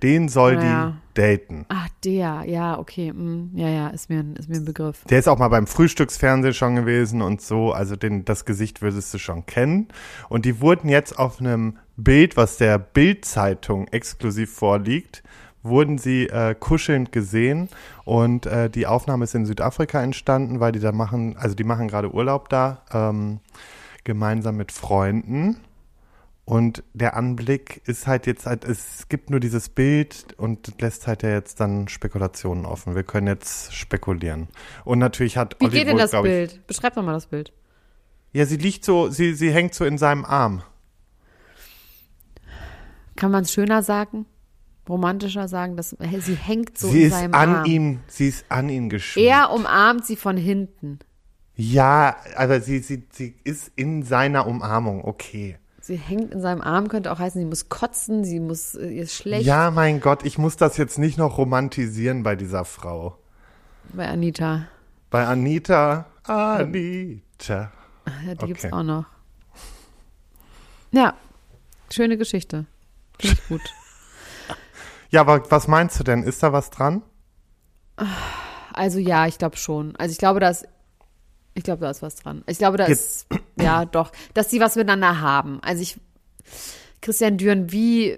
Den soll Ja. die daten. Ach, der, ja, okay. mm, ja, ja, ist mir, ein- ist mir ein Begriff. Der ist auch mal beim Frühstücksfernsehen schon gewesen und so. Also den, das Gesicht würdest du schon kennen. Und die wurden jetzt auf einem Bild, was der Bild-Zeitung exklusiv vorliegt, wurden sie äh, kuschelnd gesehen. Und äh, die Aufnahme ist in Südafrika entstanden, weil die da machen, also die machen gerade Urlaub da, ähm, gemeinsam mit Freunden. Und der Anblick ist halt jetzt halt, es gibt nur dieses Bild und lässt halt ja jetzt dann Spekulationen offen. Wir können jetzt spekulieren. Und natürlich hat Wie Olli geht denn das glaub ich, Bild? Beschreib doch mal das Bild. Ja, sie liegt so, sie, sie hängt so in seinem Arm. Kann man es schöner sagen? Romantischer sagen, dass sie hängt so sie in ist seinem an Arm. ihm, sie ist an ihn geschmiegt. Er umarmt sie von hinten. Ja, aber sie, sie, sie ist in seiner Umarmung, okay. Sie hängt in seinem Arm, könnte auch heißen, sie muss kotzen, sie muss, äh, ihr ist schlecht Ja, mein Gott, ich muss das jetzt nicht noch romantisieren bei dieser Frau. bei Anita. Bei Anita, Anita. Ja, die gibt's Okay. auch noch. Ja, schöne Geschichte. Finde ich gut. Ja, aber was meinst du denn? Ist da was dran? Also ja, ich glaube schon. Also ich glaube, da ist, ich glaube, da ist was dran. Ich glaube, da ist, ja doch, dass die was miteinander haben. Also ich, Christian Düren, wie,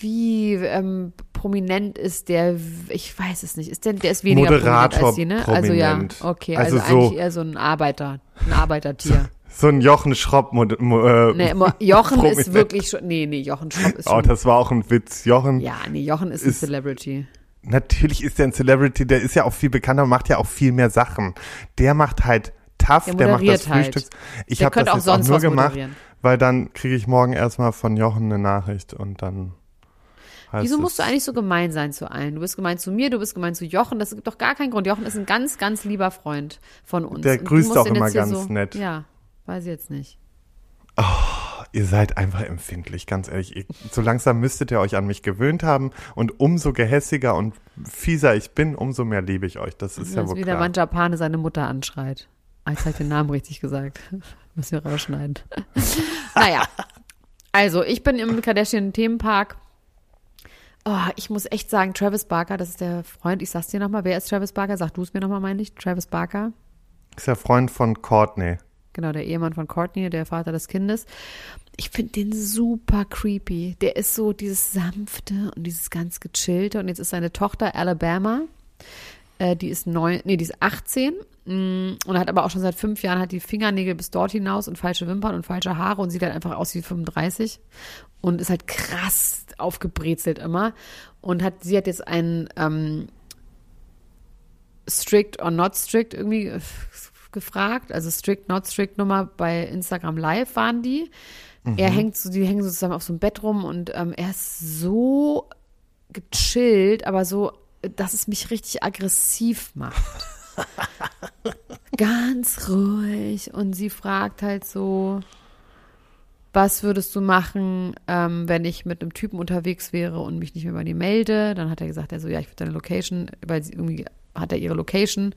wie ähm, prominent ist der? Ich weiß es nicht. Ist der, der ist weniger Moderator prominent als sie, ne? Also ja, prominent. okay. Also, Also so- eigentlich eher so ein Arbeiter, ein Arbeitertier. So ein Jochen Schropp. Äh, nee, Jochen prominent. ist wirklich schon, nee, nee, Jochen Schropp ist Oh, schon, das war auch ein Witz. Jochen, ja, nee, Jochen ist, ein ist- Celebrity. Natürlich ist der ein Celebrity, der ist ja auch viel bekannter und macht ja auch viel mehr Sachen. Der macht halt tough, Der der, macht das halt. Frühstücks. Ich habe das auch jetzt sonst auch nur gemacht, weil dann kriege ich morgen erstmal von Jochen eine Nachricht und dann Wieso es, musst du eigentlich so gemein sein zu allen? Du bist gemein zu mir, du bist gemein zu Jochen. Das gibt doch gar keinen Grund. Jochen ist ein ganz, ganz lieber Freund von uns. Der grüßt auch immer ganz so, nett. Ja, weiß ich jetzt nicht. Ihr seid einfach empfindlich, ganz ehrlich. Ihr, so langsam müsstet ihr euch an mich gewöhnt haben und umso gehässiger und fieser ich bin, umso mehr liebe ich euch. Das ist ja Als wohl wie der klar. Mann Japane seine Mutter anschreit. Ah, Jetzt habe ich den Namen richtig gesagt. Müssen wir rausschneiden. naja, also ich bin im Kardashian-Themenpark. Oh, ich muss echt sagen, Travis Barker, das ist der Freund. Ich sag's dir nochmal. Wer ist Travis Barker? Sag du es mir nochmal, meine ich. Travis Barker. Ist ja Freund von Courtney. Genau, der Ehemann von Courtney, der Vater des Kindes. Ich finde den super creepy. Der ist so dieses sanfte und dieses ganz gechillte. Und jetzt ist seine Tochter Alabama. Äh, die ist neun, nee, die ist 18 mm, und hat aber auch schon seit fünf Jahren hat die Fingernägel bis dort hinaus und falsche Wimpern und falsche Haare und sieht halt einfach aus wie 35 und ist halt krass aufgebrezelt immer. Und hat, sie hat jetzt einen ähm, strict or not strict irgendwie äh, gefragt. Also strict, not strict Nummer bei Instagram Live waren die. Er hängt so, die hängen so zusammen auf so einem Bett rum und ähm, er ist so gechillt, aber so, dass es mich richtig aggressiv macht. Ganz ruhig. Und sie fragt halt so, was würdest du machen, ähm, wenn ich mit einem Typen unterwegs wäre und mich nicht mehr bei dir melde? Dann hat er gesagt, er so, ja, ich würde deine Location, weil sie irgendwie hat er ihre Location,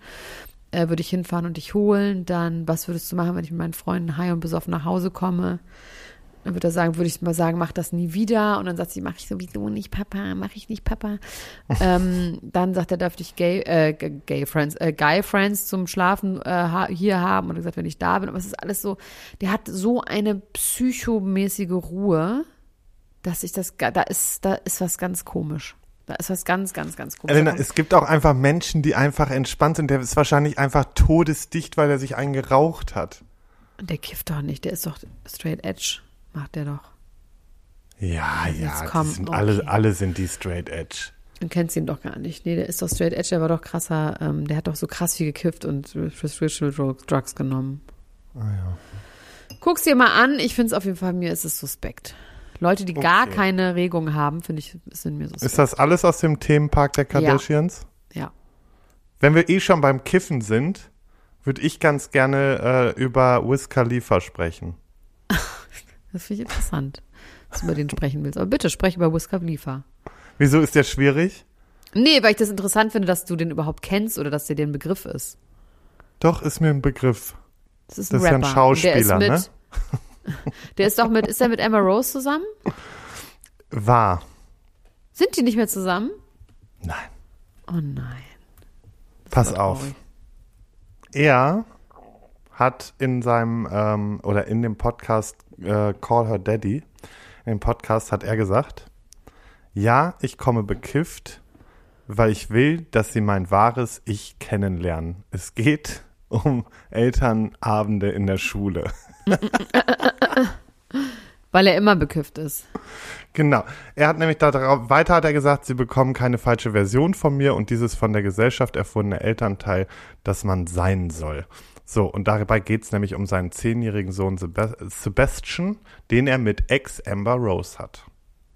äh, würde ich hinfahren und dich holen. Dann, was würdest du machen, wenn ich mit meinen Freunden high und besoffen nach Hause komme? Dann würde er sagen, würde ich mal sagen, mach das nie wieder. Und dann sagt sie, mach ich sowieso nicht, Papa, mach ich nicht, Papa. ähm, dann sagt er, darf ich Gay, äh, Gay Friends, äh, Guy Friends zum Schlafen äh, hier haben. Und er gesagt, wenn ich da bin. Aber es ist alles so, der hat so eine psychomäßige Ruhe, dass ich das, da ist, da ist was ganz komisch. Da ist was ganz, ganz, ganz komisch. Elena, es gibt auch einfach Menschen, die einfach entspannt sind. Der ist wahrscheinlich einfach todesdicht, weil er sich einen geraucht hat. der kifft doch nicht, der ist doch straight edge. Macht der doch. Ja, ja, komm, die sind okay. alle, alle sind die straight edge. Du kennst ihn doch gar nicht. Nee, der ist doch straight edge, der war doch krasser, ähm, der hat doch so krass viel gekifft und prescription Drugs Drugs genommen. Ah, Guck's dir mal an, ich finde es auf jeden Fall, mir ist es suspekt. Leute, die gar Okay. keine Regung haben, finde ich, sind mir suspekt. Ist das alles aus dem Themenpark der Kardashians? ja. Wenn wir eh schon beim Kiffen sind, würde ich ganz gerne äh, über Wiz Khalifa sprechen. Das finde ich interessant, dass du über den sprechen willst. Aber bitte, sprech über Wiz Khalifa. Wieso ist der schwierig? Nee, weil ich das interessant finde, dass du den überhaupt kennst oder dass der dir ein Begriff ist. Doch, ist mir ein Begriff. Das ist ein Das ist ja ein Schauspieler, der ne? Der ist doch mit, ist er mit Emma Rose zusammen? War. Sind die nicht mehr zusammen? Nein. Oh nein. Pass war auf. Er hat in seinem ähm, oder in dem Podcast äh, Call Her Daddy, im Podcast hat er gesagt, ja, ich komme bekifft, weil ich will, dass sie mein wahres Ich kennenlernen. Es geht um Elternabende in der Schule. Weil er immer bekifft ist. Genau. Er hat nämlich darauf, weiter hat er gesagt, sie bekommen keine falsche Version von mir und dieses von der Gesellschaft erfundene Elternteil, das man sein soll. So, und dabei geht's nämlich um seinen zehnjährigen Sohn Seb Sebastian, den er mit Ex-Amber Rose hat.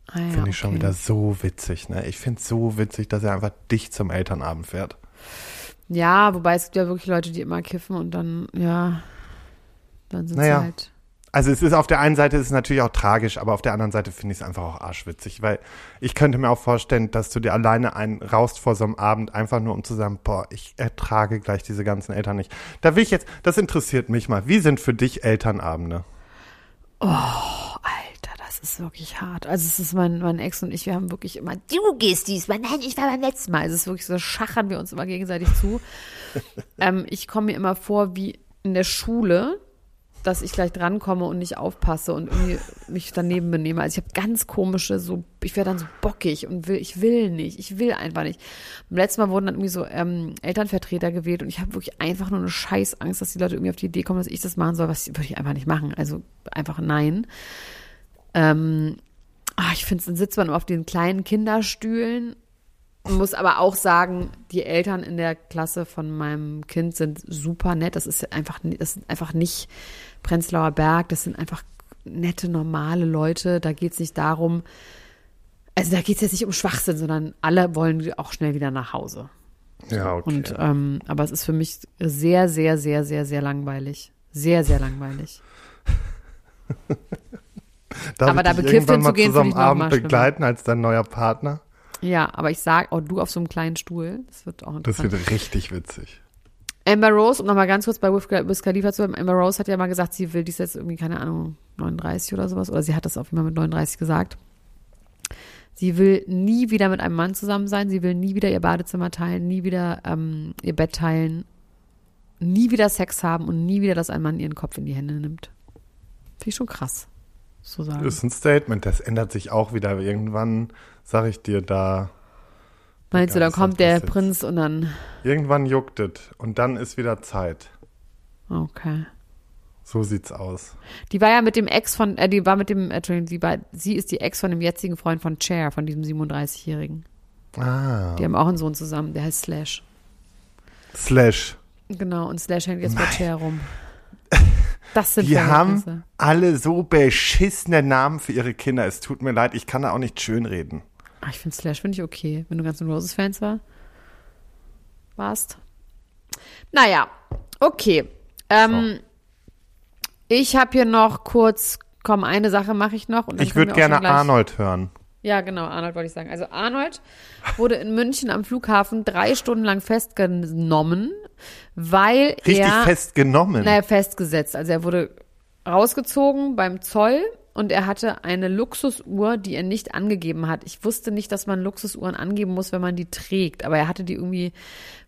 Ah, ja, Finde ich schon okay. wieder so witzig, ne? Ich finde es so witzig, dass er einfach dicht zum Elternabend fährt. Ja, wobei es gibt ja wirklich Leute, die immer kiffen und dann, ja, dann sind Naja. halt. Also es ist auf der einen Seite ist es natürlich auch tragisch, aber auf der anderen Seite finde ich es einfach auch arschwitzig, weil ich könnte mir auch vorstellen, dass du dir alleine einen raust vor so einem Abend, einfach nur um zu sagen, boah, ich ertrage gleich diese ganzen Eltern nicht. Da will ich jetzt, das interessiert mich mal. Wie sind für dich Elternabende? Alter, das ist wirklich hart. Also es ist mein, mein Ex und ich, wir haben wirklich immer, du gehst diesmal, nein, ich war beim letzten Mal. Es ist wirklich so, schachern wir uns immer gegenseitig zu. ähm, ich komme mir immer vor wie in der Schule, dass ich gleich drankomme und nicht aufpasse und irgendwie mich daneben benehme. Also ich habe ganz komische, so, ich werde dann so bockig und will, ich will nicht, ich will einfach nicht. Beim letzten Mal wurden dann irgendwie so ähm, Elternvertreter gewählt und ich habe wirklich einfach nur eine Scheißangst, dass die Leute irgendwie auf die Idee kommen, dass ich das machen soll, was würde ich einfach nicht machen. Also einfach nein. Ähm, ah, ich finde, dann sitzt man auf den kleinen Kinderstühlen. Muss aber auch sagen, die Eltern in der Klasse von meinem Kind sind super nett. Das ist einfach, das sind einfach nicht Prenzlauer Berg. Das sind einfach nette, normale Leute. Da geht es nicht darum, also da geht es jetzt nicht um Schwachsinn, sondern alle wollen auch schnell wieder nach Hause. Ja, okay. Und ähm, aber es ist für mich sehr, sehr, sehr, sehr, sehr langweilig. Sehr, sehr langweilig. Aber da bekifft hinzugehen, finde ich noch Abend mal begleiten als dein neuer Partner? Ja, aber ich sag, auch du auf so einem kleinen Stuhl, das wird auch Das interessant. wird richtig witzig. Amber Rose, um nochmal ganz kurz bei Wiz Wiz Khalifa zu bleiben, Amber Rose hat ja mal gesagt, sie will dies jetzt irgendwie, keine Ahnung, 39 oder sowas, oder sie hat das auf jeden Fall mit 39 gesagt. Sie will nie wieder mit einem Mann zusammen sein, sie will nie wieder ihr Badezimmer teilen, nie wieder ähm, ihr Bett teilen, nie wieder Sex haben und nie wieder, dass ein Mann ihren Kopf in die Hände nimmt. Finde ich schon krass, so sagen. Das ist ein Statement, das ändert sich auch wieder. Irgendwann, sag ich dir, da, Meinst du, dann kommt der jetzt. Prinz und dann, irgendwann juckt es und dann ist wieder Zeit. okay. So sieht's aus. Die war ja mit dem Ex von, äh, die war mit dem, äh, Entschuldigung, die war, sie ist die Ex von dem jetzigen Freund von Cher, von diesem 37-Jährigen. Ah. Die haben auch einen Sohn zusammen, der heißt Slash. Slash. Genau, und Slash hängt jetzt bei Cher rum. Das sind Die haben alle so beschissene Namen für ihre Kinder. Es tut mir leid, ich kann da auch nicht schönreden. Ach, ich finde Slash, finde ich okay, wenn du ganz N' Roses-Fans war, warst. Naja, okay. Ähm, Ich habe hier noch kurz, komm, eine Sache mache ich noch. Ich würde gerne Arnold hören. Ja, genau, Arnold wollte ich sagen. Also Arnold wurde in München am Flughafen drei Stunden lang festgenommen, weil Richtig er festgenommen. naja, festgesetzt. Also er wurde rausgezogen beim Zoll und er hatte eine Luxusuhr, die er nicht angegeben hat. Ich wusste nicht, dass man Luxusuhren angeben muss, wenn man die trägt, aber er hatte die irgendwie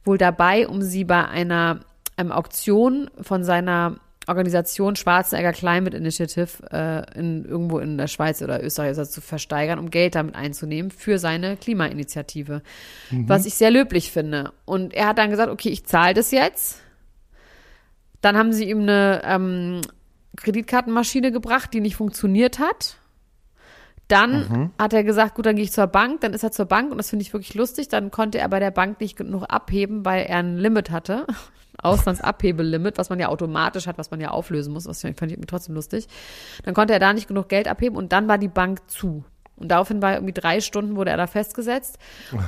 wohl dabei, um sie bei einer ähm, Auktion von seiner Organisation Schwarzenegger Climate Initiative äh, in, irgendwo in der Schweiz oder Österreich oder so zu versteigern, um Geld damit einzunehmen für seine Klimainitiative. Was ich sehr löblich finde. Und er hat dann gesagt, okay, ich zahle das jetzt. Dann haben sie ihm eine ähm, Kreditkartenmaschine gebracht, die nicht funktioniert hat. Dann hat er gesagt, gut, dann gehe ich zur Bank. Dann ist er zur Bank und das finde ich wirklich lustig. Dann konnte er bei der Bank nicht genug abheben, weil er ein Limit hatte. Auslandsabhebelimit, was man ja automatisch hat, was man ja auflösen muss. Das fand ich trotzdem lustig. Dann konnte er da nicht genug Geld abheben und dann war die Bank zu. Und daraufhin war irgendwie drei Stunden, wurde er da festgesetzt.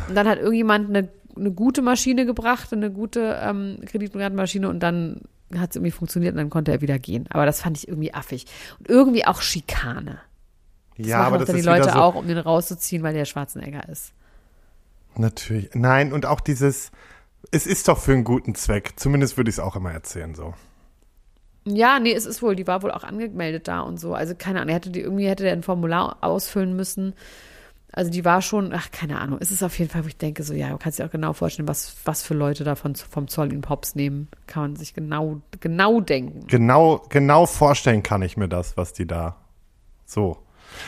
Und dann hat irgendjemand eine, eine gute Maschine gebracht, eine gute ähm, Kreditkartenmaschine und dann hat es irgendwie funktioniert und dann konnte er wieder gehen. Aber das fand ich irgendwie affig. Und irgendwie auch Schikane. Das ja, aber das dann die ist Leute wieder so. auch, um den rauszuziehen, weil der Schwarzenegger ist. Natürlich. Nein, und auch dieses, es ist doch für einen guten Zweck. Zumindest würde ich es auch immer erzählen so. Ja, nee, es ist wohl, die war wohl auch angemeldet da und so. Also keine Ahnung, er hätte die, irgendwie hätte der ein Formular ausfüllen müssen. Also die war schon, ach, keine Ahnung, es ist auf jeden Fall, wo ich denke, so, ja, du kannst dir auch genau vorstellen, was, was für Leute davon vom Zoll in Pops nehmen. Kann man sich genau, genau denken. Genau, genau vorstellen kann ich mir das, was die da. So.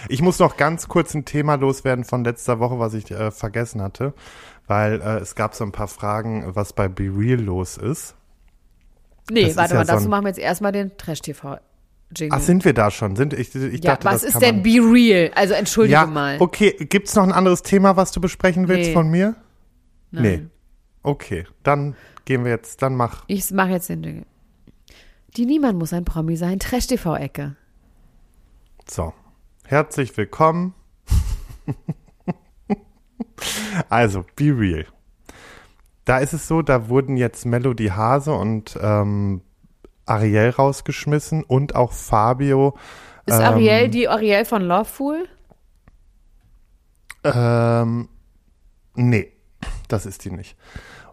Ich muss noch ganz kurz ein Thema loswerden von letzter Woche, was ich äh, vergessen hatte, weil äh, es gab so ein paar Fragen, was bei Be Real los ist. Nee, Das warte ja mal, so dazu ein- machen wir jetzt erstmal den Trash-TV-Jingle. Ach, sind wir da schon? Sind ich, ich ja, dachte, was ist denn Be Real? Also entschuldige Ja, mal. okay. Gibt's noch ein anderes Thema, was du besprechen willst Nee. von mir? Nein. Nee. Okay, dann gehen wir jetzt, dann mach. Ich mache jetzt den Jingle. Die Niemand muss ein Promi sein, Trash-TV-Ecke. So. Herzlich willkommen. also, be real. Da ist es so, da wurden jetzt Melody Hase und ähm, Ariel rausgeschmissen und auch Fabio. Ist Ähm, Ariel die Ariel von Loveful? Ähm, nee, das ist die nicht.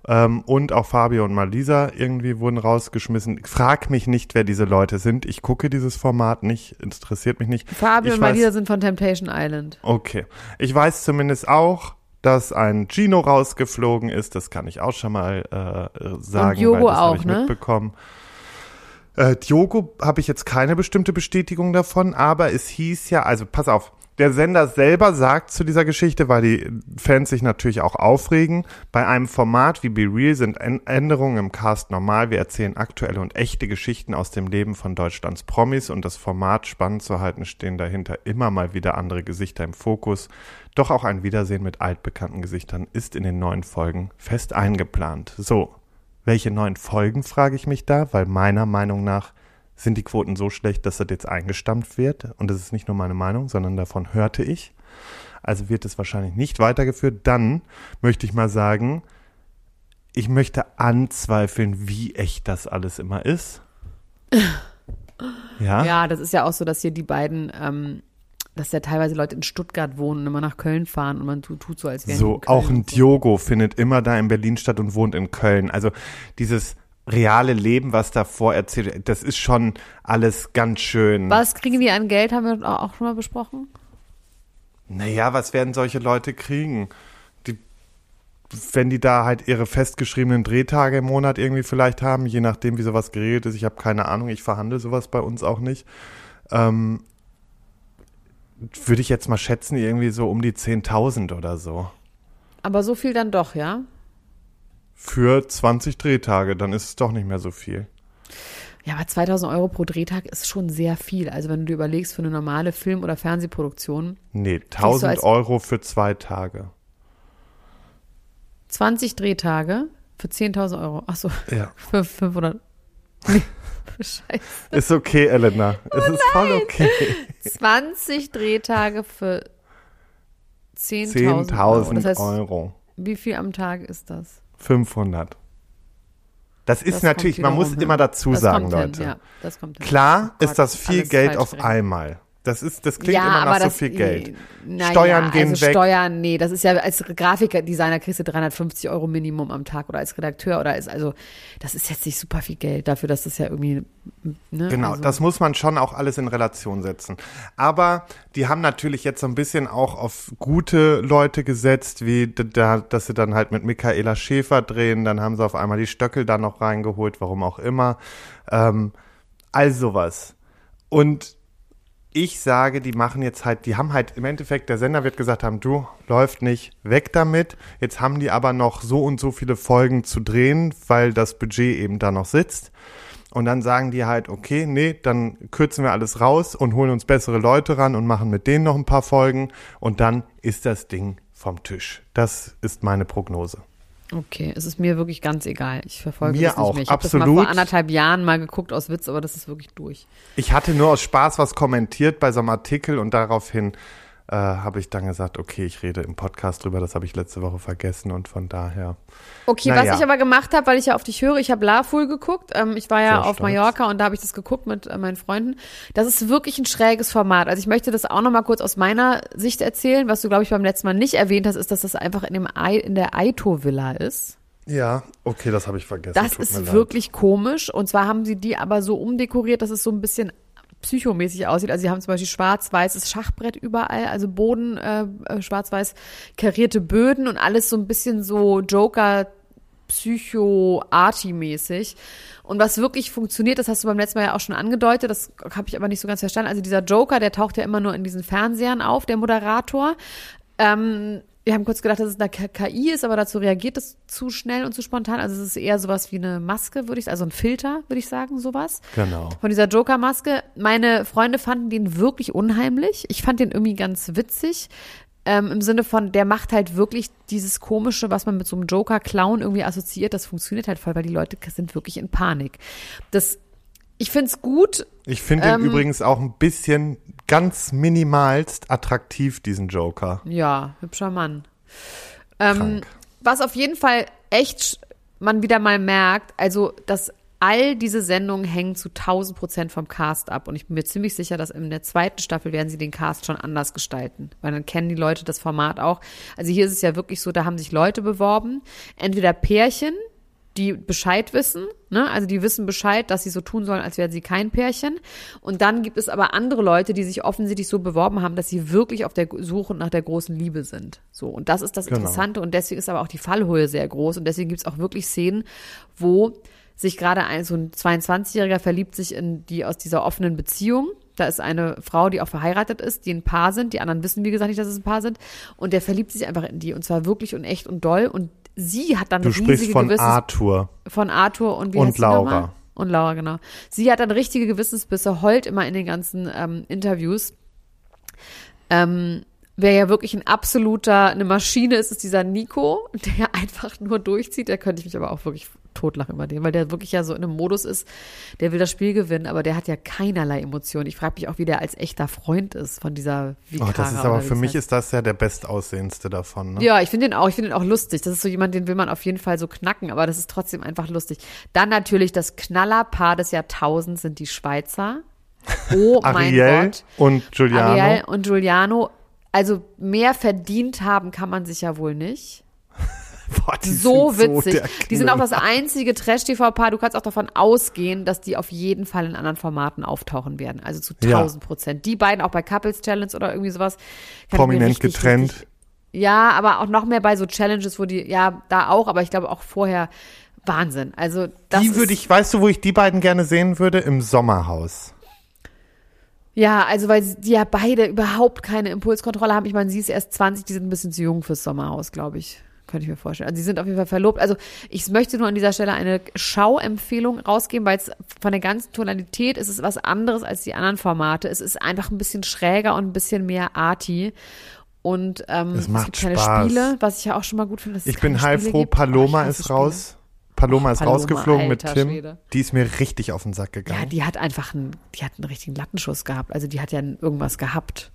Ähm, und auch Fabio und Malisa irgendwie wurden rausgeschmissen. Frag mich nicht, wer diese Leute sind. Ich gucke dieses Format nicht, interessiert mich nicht. Fabio ich und weiß- Malisa sind von Temptation Island. Okay. Ich weiß zumindest auch, dass ein Gino rausgeflogen ist. Das kann ich auch schon mal äh, sagen. Und Jogo weil das auch, ich ne? mitbekommen. Äh, Diogo habe ich jetzt keine bestimmte Bestätigung davon, aber es hieß ja, also pass auf, der Sender selber sagt zu dieser Geschichte, weil die Fans sich natürlich auch aufregen, bei einem Format wie Be Real sind Än- Änderungen im Cast normal. Wir erzählen aktuelle und echte Geschichten aus dem Leben von Deutschlands Promis und das Format spannend zu halten, stehen dahinter immer mal wieder andere Gesichter im Fokus. Doch auch ein Wiedersehen mit altbekannten Gesichtern ist in den neuen Folgen fest eingeplant. So, welche neuen Folgen, frage ich mich da, weil meiner Meinung nach sind die Quoten so schlecht, dass das jetzt eingestampft wird. Und das ist nicht nur meine Meinung, sondern davon hörte ich. Also wird es wahrscheinlich nicht weitergeführt. Dann möchte ich mal sagen, ich möchte anzweifeln, wie echt das alles immer ist. Ja, Ja, das ist ja auch so, dass hier die beiden, ähm, dass ja teilweise Leute in Stuttgart wohnen und immer nach Köln fahren und man tut, so, als wären so auch ein so. Diogo findet immer da in Berlin statt und wohnt in Köln. Also dieses reale Leben, was davor erzählt, das ist schon alles ganz schön. Was kriegen die an Geld, haben wir auch schon mal besprochen? Naja, was werden solche Leute kriegen? Die, wenn die da halt ihre festgeschriebenen Drehtage im Monat irgendwie vielleicht haben, je nachdem, wie sowas geregelt ist. Ich habe keine Ahnung, ich verhandle sowas bei uns auch nicht. Ähm, würde ich jetzt mal schätzen, irgendwie so um die 10.000 oder so. Aber so viel dann doch, ja? Für 20 Drehtage, dann ist es doch nicht mehr so viel. Ja, aber 2000 Euro pro Drehtag ist schon sehr viel. Also wenn du dir überlegst, für eine normale Film- oder Fernsehproduktion, Nee, 1000 als- Euro für zwei Tage. 20 Drehtage für 10.000 Euro. Ach so, Ja. für 500. Nee, scheiße. Ist okay, Elena. Es ist voll okay. 20 Drehtage für 10.000 Euro. 10.000 Das heißt, Euro. wie viel am Tag ist das? 500. Das ist Das natürlich, man muss wiederum immer hin. dazu Das sagen, kommt hin, Leute. Ja, hin. Klar Oh Gott, ist das viel Geld auf einmal. Das ist, das klingt ja, immer nach so das, viel Geld. Steuern gehen also weg. Steuern, nee, das ist ja als Grafikdesigner kriegst du 350 Euro Minimum am Tag oder als Redakteur oder ist also, das ist jetzt nicht super viel Geld dafür, dass das ja irgendwie, ne, Genau, also, das muss man schon auch alles in Relation setzen. Aber die haben natürlich jetzt so ein bisschen auch auf gute Leute gesetzt, wie da, dass sie dann halt mit Michaela Schäfer drehen, dann haben sie auf einmal die Stöckel da noch reingeholt, warum auch immer. Ähm, all sowas. Und ich sage, die machen jetzt halt, die haben halt im Endeffekt, der Sender wird gesagt haben, du, läuft nicht, weg damit. Jetzt haben die aber noch so und so viele Folgen zu drehen, weil das Budget eben da noch sitzt. Und dann sagen die halt, okay, nee, dann kürzen wir alles raus und holen uns bessere Leute ran und machen mit denen noch ein paar Folgen. Und dann ist das Ding vom Tisch. Das ist meine Prognose. Okay, es ist mir wirklich ganz egal. Ich verfolge Mir das nicht auch, mehr. Ich habe das mal vor anderthalb Jahren mal geguckt aus Witz, aber das ist wirklich durch. Ich hatte nur aus Spaß was kommentiert bei so einem Artikel und daraufhin äh, habe ich dann gesagt, okay, ich rede im Podcast drüber, das habe ich letzte Woche vergessen und von daher. Okay, Naja. was ich aber gemacht habe, weil ich ja auf dich höre, ich habe La Full geguckt. Ähm, ich war ja Sehr auf stolz. Mallorca und da habe ich das geguckt mit äh, meinen Freunden. Das ist wirklich ein schräges Format. Also ich möchte das auch noch mal kurz aus meiner Sicht erzählen. Was du, glaube ich, beim letzten Mal nicht erwähnt hast, ist, dass das einfach in, dem Ai, in der Aito-Villa ist. Ja, okay, das habe ich vergessen. Das Tut ist wirklich komisch. Und zwar haben sie die aber so umdekoriert, dass es so ein bisschen psychomäßig aussieht. Also sie haben zum Beispiel schwarz-weißes Schachbrett überall, also Boden, äh, äh, schwarz-weiß karierte Böden und alles so ein bisschen so Joker Psycho-Arty-mäßig. Und was wirklich funktioniert, das hast du beim letzten Mal ja auch schon angedeutet, das habe ich aber nicht so ganz verstanden. Also dieser Joker, der taucht ja immer nur in diesen Fernsehern auf, der Moderator. Ähm, wir haben kurz gedacht, dass es eine KI ist, aber dazu reagiert es zu schnell und zu spontan. Also es ist eher sowas wie eine Maske, würde ich sagen, also ein Filter, würde ich sagen, sowas. Genau. Von dieser Joker-Maske. Meine Freunde fanden den wirklich unheimlich. Ich fand den irgendwie ganz witzig. Ähm, Im Sinne von, der macht halt wirklich dieses Komische, was man mit so einem Joker-Clown irgendwie assoziiert. Das funktioniert halt voll, weil die Leute sind wirklich in Panik. Das, ich finde es gut. Ich finde Ähm, den übrigens auch ein bisschen ganz minimalst attraktiv, diesen Joker. Ja, hübscher Mann. Ähm, was auf jeden Fall echt man wieder mal merkt, also dass all diese Sendungen hängen zu 1000 Prozent vom Cast ab. Und ich bin mir ziemlich sicher, dass in der zweiten Staffel werden sie den Cast schon anders gestalten. Weil dann kennen die Leute das Format auch. Also hier ist es ja wirklich so, da haben sich Leute beworben. Entweder Pärchen, die Bescheid wissen, ne? also die wissen Bescheid, dass sie so tun sollen, als wären sie kein Pärchen. Und dann gibt es aber andere Leute, die sich offensichtlich so beworben haben, dass sie wirklich auf der Suche nach der großen Liebe sind. So und das ist das Genau. Interessante und deswegen ist aber auch die Fallhöhe sehr groß und deswegen gibt es auch wirklich Szenen, wo sich gerade ein so ein 22-Jähriger verliebt sich in die aus dieser offenen Beziehung. Da ist eine Frau, die auch verheiratet ist, die ein Paar sind. Die anderen wissen, wie gesagt, nicht, dass es ein Paar sind. Und der verliebt sich einfach in die. Und zwar wirklich und echt und doll. Und sie hat dann Du riesige sprichst von Gewissens Arthur. von Arthur und wie Und? Laura. Und Laura, genau. Sie hat dann richtige Gewissensbisse, heult immer in den ganzen ähm, Interviews. Ähm, wer ja wirklich ein absoluter, eine Maschine ist, ist dieser Nico, der einfach nur durchzieht. Der könnte ich mich aber auch wirklich totlachen über den, weil der wirklich ja so in einem Modus ist, der will das Spiel gewinnen, aber der hat ja keinerlei Emotionen. Ich frage mich auch, wie der als echter Freund ist von dieser Oh, Vikara. das ist aber für mich heißt. ist das ja der bestaussehendste davon. Ne? Ja, ich finde den auch, ich finde den auch lustig. Das ist so jemand, den will man auf jeden Fall so knacken, aber das ist trotzdem einfach lustig. Dann natürlich das Knallerpaar des Jahrtausends sind die Schweizer. Oh mein Ariel Gott. und Giuliano. Ariel und Giuliano. Also mehr verdient haben kann man sich ja wohl nicht. Boah, So witzig. der die sind auch das einzige Trash-TV-Paar. Du kannst auch davon ausgehen, dass die auf jeden Fall in anderen Formaten auftauchen werden. Also zu Ja. 1000 Prozent. Die beiden auch bei Couples Challenge oder irgendwie sowas. Prominent richtig, getrennt. Richtig, ja, aber auch noch mehr bei so Challenges, wo die, ja, da auch, aber ich glaube auch vorher Wahnsinn. Also das Die würde ich, weißt du, wo ich die beiden gerne sehen würde? Im Sommerhaus. Ja, also weil die ja beide überhaupt keine Impulskontrolle haben. Ich meine, sie ist erst 20, die sind ein bisschen zu jung fürs Sommerhaus, glaube ich. Könnte ich mir vorstellen. Also sie sind auf jeden Fall verlobt. Also ich möchte nur an dieser Stelle eine Schauempfehlung rausgeben, weil es von der ganzen Tonalität ist es was anderes als die anderen Formate. Es ist einfach ein bisschen schräger und ein bisschen mehr arty. Und ähm, Es es, macht gibt keine Spaß. Spiele, was ich ja auch schon mal gut finde. es Ich bin keine Spiele heilfroh, gibt. Oh, Paloma hasse ist raus. Paloma Och, ist Paloma, rausgeflogen mit alter Tim. Schwede. Die ist mir richtig auf den Sack gegangen. Ja, die hat einfach einen, die hat einen richtigen Lattenschuss gehabt. Also die hat ja irgendwas gehabt.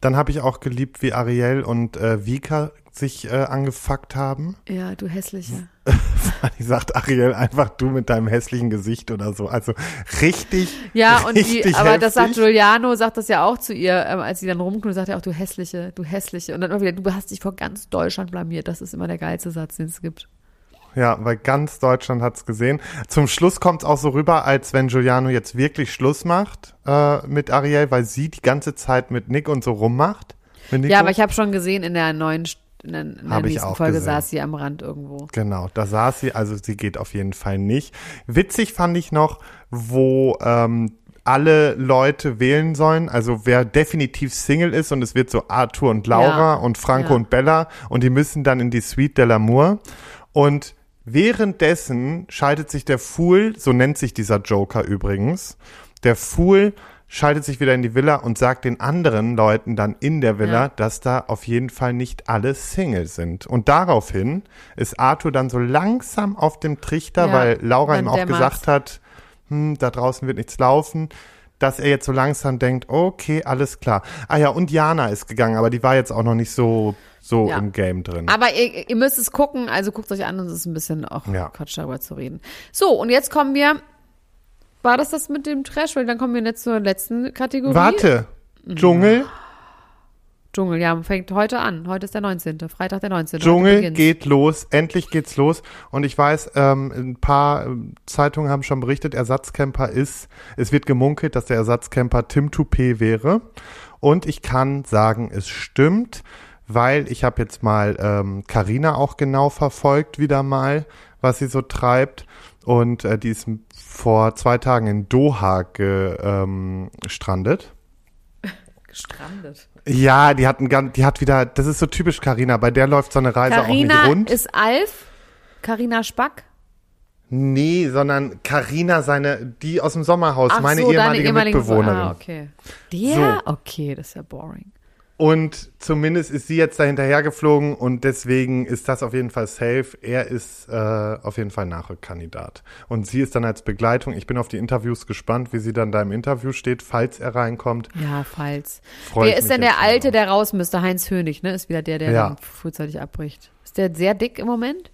Dann habe ich auch geliebt, wie Ariel und äh, Vika sich äh, angefuckt haben. Ja, du hässliche. Die sagt Ariel einfach du mit deinem hässlichen Gesicht oder so. Also richtig. Ja, und die, richtig aber das sagt heftig. Giuliano, sagt das ja auch zu ihr, ähm, als sie dann rumknurrt, sagt er auch, du hässliche, du hässliche. Und dann immer wieder, du hast dich vor ganz Deutschland blamiert. Das ist immer der geilste Satz, den es gibt. Ja, weil ganz Deutschland hat's gesehen. Zum Schluss kommt's auch so rüber, als wenn Giuliano jetzt wirklich Schluss macht äh, mit Ariel, weil sie die ganze Zeit mit Nick und so rummacht. Ja, aber ich habe schon gesehen, in der neuen, in der, in der nächsten Folge gesehen. saß sie am Rand irgendwo. Genau, da saß sie, also sie geht auf jeden Fall nicht. Witzig fand ich noch, wo ähm, alle Leute wählen sollen, also wer definitiv Single ist und es wird so Arthur und Laura Ja. und Franco Ja. und Bella und die müssen dann in die Suite de l'Amour und währenddessen schaltet sich der Fool, so nennt sich dieser Joker übrigens, der Fool schaltet sich wieder in die Villa und sagt den anderen Leuten dann in der Villa, Ja. dass da auf jeden Fall nicht alle Single sind. Und daraufhin ist Arthur dann so langsam auf dem Trichter, Ja, weil Laura ihm auch gesagt hat, hm, da draußen wird nichts laufen, dass er jetzt so langsam denkt, okay, alles klar. Ah ja, und Jana ist gegangen, aber die war jetzt auch noch nicht so, so Ja. im Game drin. Aber ihr, ihr müsst es gucken, also guckt euch an und es ist ein bisschen auch Ja. Quatsch darüber zu reden. So, und jetzt kommen wir, war das das mit dem Trash? Weil dann kommen wir jetzt zur letzten Kategorie. Warte, Dschungel, Dschungel, ja, fängt heute an. Heute ist der 19., Freitag der 19. Heute Dschungel geht los, endlich geht's los. Und ich weiß, ähm, ein paar ähm, Zeitungen haben schon berichtet, Ersatzcamper ist, es wird gemunkelt, dass der Ersatzcamper Tim Toupé wäre. Und ich kann sagen, es stimmt, weil ich habe jetzt mal ähm, Carina auch genau verfolgt, wieder mal, was sie so treibt. Und äh, die ist vor zwei Tagen in Doha gestrandet. Ähm, gestrandet. Ja, die hat, ein, ganz- die hat wieder, das ist so typisch Carina, bei der läuft so eine Reise auch Carina nicht rund. ist Alf. Carina Spack. Nee, sondern Karina, seine, die aus dem Sommerhaus, Ach meine so, ehemalige ehemalige Mitbewohnerin. Ah, okay. Der? Okay, das ist ja boring. Und zumindest ist sie jetzt da hinterher geflogen und deswegen ist das auf jeden Fall safe. Er ist äh, auf jeden Fall Nachrückkandidat. Und sie ist dann als Begleitung. Ich bin auf die Interviews gespannt, wie sie dann da im Interview steht, falls er reinkommt. Ja, falls. Freu ich Wer ist denn der Alte, der raus müsste? Heinz Hönig, ne? Ist wieder der, der Ja. dann frühzeitig abbricht. Ist der sehr dick im Moment?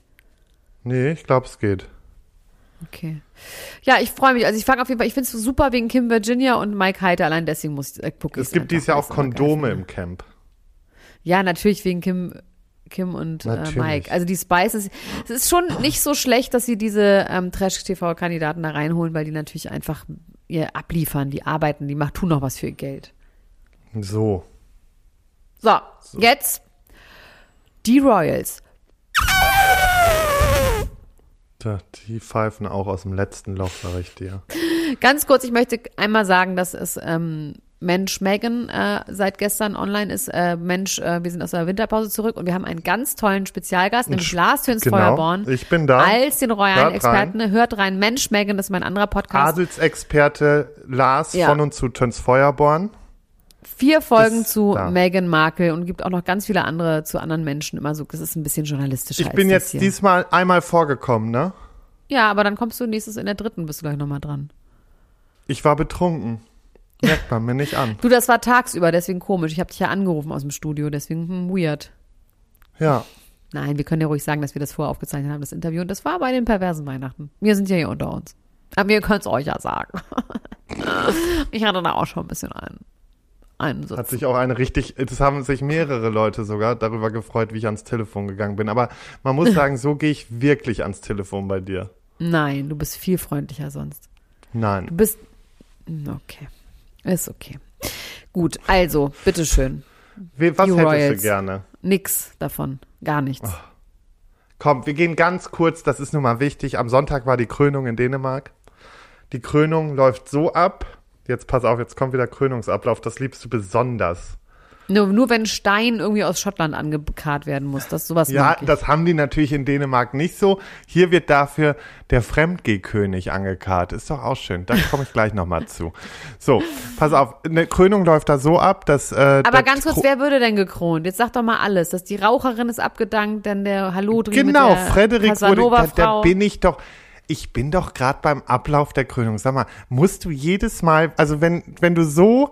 Nee, ich glaube, es geht. Okay. Ja, ich freue mich. Also ich fange auf jeden Fall, ich finde es super wegen Kim Virginia und Mike Heiter. Allein deswegen muss ich, äh, gucke Es gibt dieses Jahr auch Kondome im Camp. Ja, natürlich wegen Kim, Kim und äh. Mike. Also die Spices. Es ist schon nicht so schlecht, dass sie diese ähm, Trash-TV-Kandidaten da reinholen, weil die natürlich einfach ihr abliefern, die arbeiten, die machen, tun noch was für ihr Geld. So. So, jetzt die Royals. Die pfeifen auch aus dem letzten Loch, sag ich dir. Ganz kurz, ich möchte einmal sagen, dass es ähm, Mensch Megan äh, seit gestern online ist. Äh, Mensch, äh, wir sind aus der Winterpause zurück und wir haben einen ganz tollen Spezialgast, nämlich Lars Töns genau, Feuerborn. ich bin da. Als den royalen Hört Experten. Hört rein. Mensch Megan, das ist mein anderer Podcast. Adelsexperte Lars Ja. von und zu Töns Feuerborn. Vier Folgen ist zu da. Meghan Markle und gibt auch noch ganz viele andere zu anderen Menschen. Immer so, das ist ein bisschen journalistischer. Ich bin jetzt das hier. diesmal einmal vorgekommen, ne? Ja, aber dann kommst du nächstes in der dritten, bist du gleich nochmal dran. Ich war betrunken. Merkt man mir nicht an. Du, das war tagsüber, deswegen komisch. Ich habe dich ja angerufen aus dem Studio, deswegen hm, weird. Ja. Nein, wir können ja ruhig sagen, dass wir das vorher aufgezeichnet haben, das Interview. Und das war bei den perversen Weihnachten. Wir sind ja hier unter uns. Aber wir können es euch ja sagen. ich hatte da auch schon ein bisschen einen, einen Sitz. Hat sich auch eine richtig, das haben sich mehrere Leute sogar darüber gefreut, wie ich ans Telefon gegangen bin. Aber man muss sagen, so gehe ich wirklich ans Telefon bei dir. Nein, du bist viel freundlicher sonst. Du Nein. bist. Okay. Ist okay. Gut, also, bitteschön. We- Was You hättest Royals. du gerne? Nix davon. Gar nichts. Komm, wir gehen ganz kurz, das ist nun mal wichtig. Am Sonntag war die Krönung in Dänemark. Die Krönung läuft so ab. Jetzt pass auf, jetzt kommt wieder Krönungsablauf. Das liebst du besonders. Nur, nur wenn Stein irgendwie aus Schottland angekarrt werden muss. Das sowas Ja, das haben die natürlich in Dänemark nicht so. Hier wird dafür der Fremdgehkönig angekarrt. Ist doch auch schön. Da komme ich gleich nochmal zu. So, pass auf. Eine Krönung läuft da so ab, dass. Äh, Aber ganz kurz, wer würde denn gekront? Jetzt sag doch mal alles. Dass die Raucherin ist abgedankt, dann der Hallodri Genau, mit der Frederik wurde. Da, da bin ich doch. Ich bin doch gerade beim Ablauf der Krönung. Sag mal, musst du jedes Mal, also wenn, wenn du so,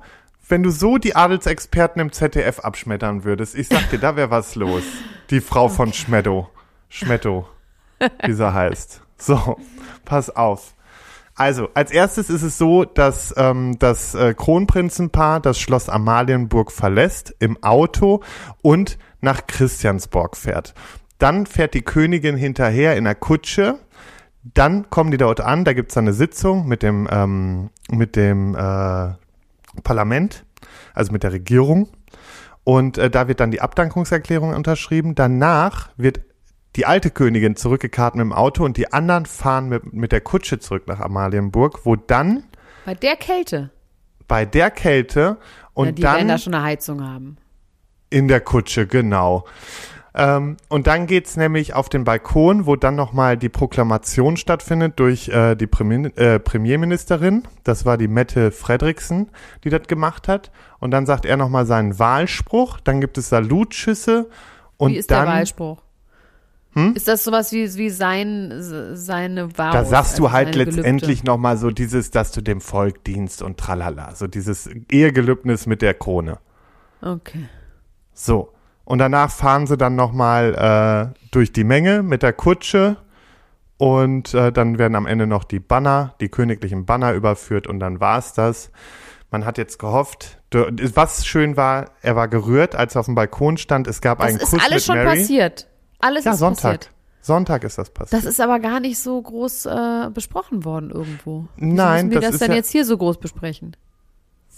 wenn du so die Adelsexperten im ZDF abschmettern würdest, ich sag dir, da wäre was los. Die Frau von Schmetto. Schmetto, wie sie heißt. So, pass auf. Also, als erstes ist es so, dass ähm, das äh, Kronprinzenpaar das Schloss Amalienburg verlässt im Auto und nach Christiansborg fährt. Dann fährt die Königin hinterher in der Kutsche. Dann kommen die dort an, da gibt's dann eine Sitzung mit dem, ähm, mit dem äh, Parlament, also mit der Regierung. Und äh, da wird dann die Abdankungserklärung unterschrieben. Danach wird die alte Königin zurückgekarrt mit dem Auto und die anderen fahren mit, mit der Kutsche zurück nach Amalienburg, wo dann Bei der Kälte. bei der Kälte und ja, die werden dann da schon eine Heizung haben. in der Kutsche, genau. Ähm, und dann geht's nämlich auf den Balkon, wo dann nochmal die Proklamation stattfindet durch äh, die Premier, äh, Premierministerin. Das war die Mette Fredriksen, die das gemacht hat. Und dann sagt er nochmal seinen Wahlspruch. Dann gibt es Salutschüsse. Und Wie ist dann, der Wahlspruch? Ist das sowas wie, wie sein, seine Wahl? Da sagst du also halt letztendlich nochmal so dieses, dass du dem Volk dienst und tralala. So dieses Ehegelübnis mit der Krone. Okay. So. Und danach fahren sie dann nochmal äh, durch die Menge mit der Kutsche und äh, dann werden am Ende noch die Banner, die königlichen Banner überführt und dann war's das. man hat jetzt gehofft, was schön war, er war gerührt, als er auf dem Balkon stand. Es gab Das einen ist Kuss alles mit schon Mary. passiert. Alles Ja, ist Sonntag. passiert. Sonntag ist das passiert. Das ist aber gar nicht so groß äh, besprochen worden irgendwo. Wieso Nein, müssen wir das das, ist dann ja- jetzt hier so groß besprechen?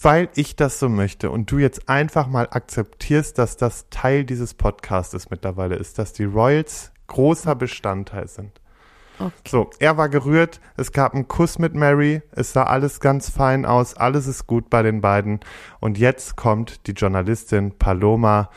Weil ich das so möchte und du jetzt einfach mal akzeptierst, dass das Teil dieses Podcastes mittlerweile ist, dass die Royals großer Bestandteil sind. Okay. So, er war gerührt, es gab einen Kuss mit Mary, es sah alles ganz fein aus, alles ist gut bei den beiden. Und jetzt kommt die Journalistin Paloma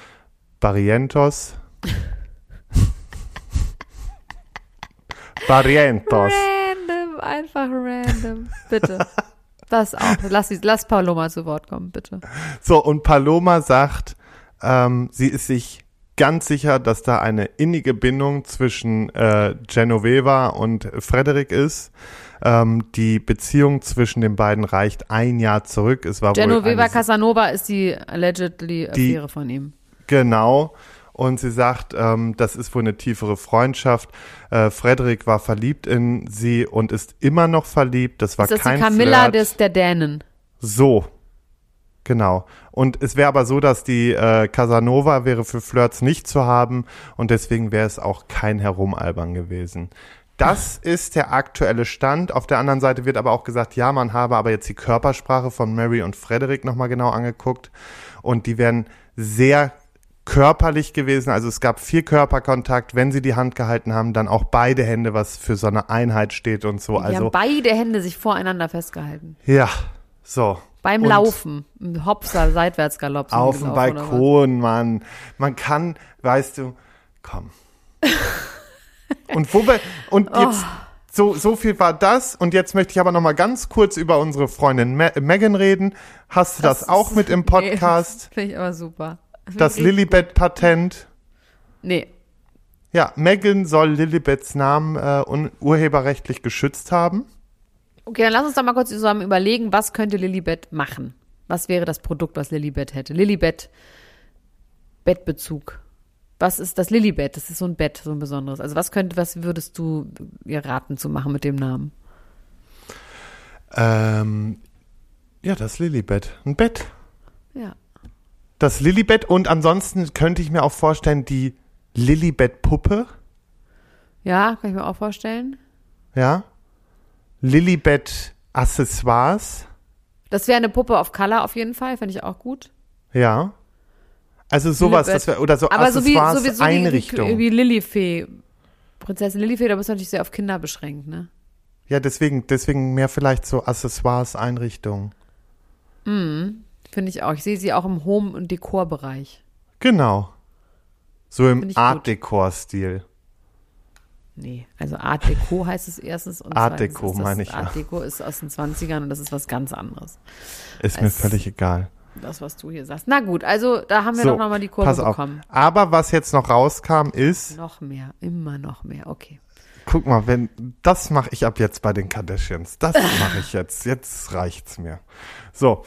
Barrientos. Barrientos. Random, einfach random. Bitte. Das auch. Lass, lass Paloma zu Wort kommen, bitte. So, und Paloma sagt, ähm, sie ist sich ganz sicher, dass da eine innige Bindung zwischen äh, Genoveva und Frederik ist. Ähm, die Beziehung zwischen den beiden reicht ein Jahr zurück. Es war wohl Genoveva eine, Casanova ist die allegedly Die- Affäre von ihm. Genau. Und sie sagt, ähm, das ist wohl eine tiefere Freundschaft. Äh, Frederik war verliebt in sie und ist immer noch verliebt. Das war Ist das kein die Camilla Flirt. des, der Dänen? So. Genau. Und es wäre aber so, dass die äh, Casanova wäre für Flirts nicht zu haben und deswegen wäre es auch kein Herumalbern gewesen. Das ist der aktuelle Stand. Auf der anderen Seite wird aber auch gesagt, ja, man habe aber jetzt die Körpersprache von Mary und Frederick nochmal genau angeguckt und die wären sehr körperlich gewesen. Also es gab viel Körperkontakt. Wenn sie die Hand gehalten haben, dann auch beide Hände, was für so eine Einheit steht und so. Die also haben beide Hände sich voreinander festgehalten. ja, so. Beim Und- Laufen. Im Hopser, Seitwärtsgalopp. Auf dem? Balkon, Mann. Man kann, weißt du, komm. und wo wir, und Oh. jetzt, so, so viel war das. Und jetzt möchte ich aber noch mal ganz kurz über unsere Freundin Me Megan reden. Hast du das, Das auch mit im Podcast? Nee, Finde ich aber super. Das Lilibet-Patent? Nee. Ja, Megan soll Lilibets Namen äh, urheberrechtlich geschützt haben. Okay, dann lass uns doch mal kurz zusammen überlegen, was könnte Lilibet machen? Was wäre das Produkt, was Lilibet hätte? Lilibet, Bettbezug. Was ist das Lilibet? Das ist so ein Bett, so ein besonderes. Also was könnte, was würdest du ihr raten zu machen mit dem Namen? Ähm, ja, das Lilibet. Ein Bett. Das Lilibet und ansonsten könnte ich mir auch vorstellen, die Lilibet-Puppe. Ja, kann ich mir auch vorstellen. Ja. Lilibet-Accessoires. Das wäre eine Puppe auf Color auf jeden Fall, fände ich auch gut. Ja. Also sowas, Lilibet. das wär, oder so Aber so wie, Accessoires, so wie, so Einrichtung. wie, wie Lillifee. Prinzessin Lillifee, da bist du natürlich sehr auf Kinder beschränkt, ne? ja, deswegen, deswegen mehr vielleicht so Accessoires, Einrichtungen. Finde ich auch. Ich sehe sie auch im Home- und Dekorbereich. Genau. So im Find ich Art gut. Deco-Stil. Nee, also Art Deco heißt es erstens. Und Art Deco meine ich, Art ja. Deco ist aus den 20ern und das ist was ganz anderes. Ist mir völlig egal. Das, was du hier sagst. Na gut, also da haben wir So, doch nochmal die Kurve pass auf. bekommen. Aber was jetzt noch rauskam ist, Noch mehr, immer noch mehr. Okay. guck mal, wenn das mache ich ab jetzt bei den Kardashians. Das mache ich jetzt. Jetzt reicht's mir. So,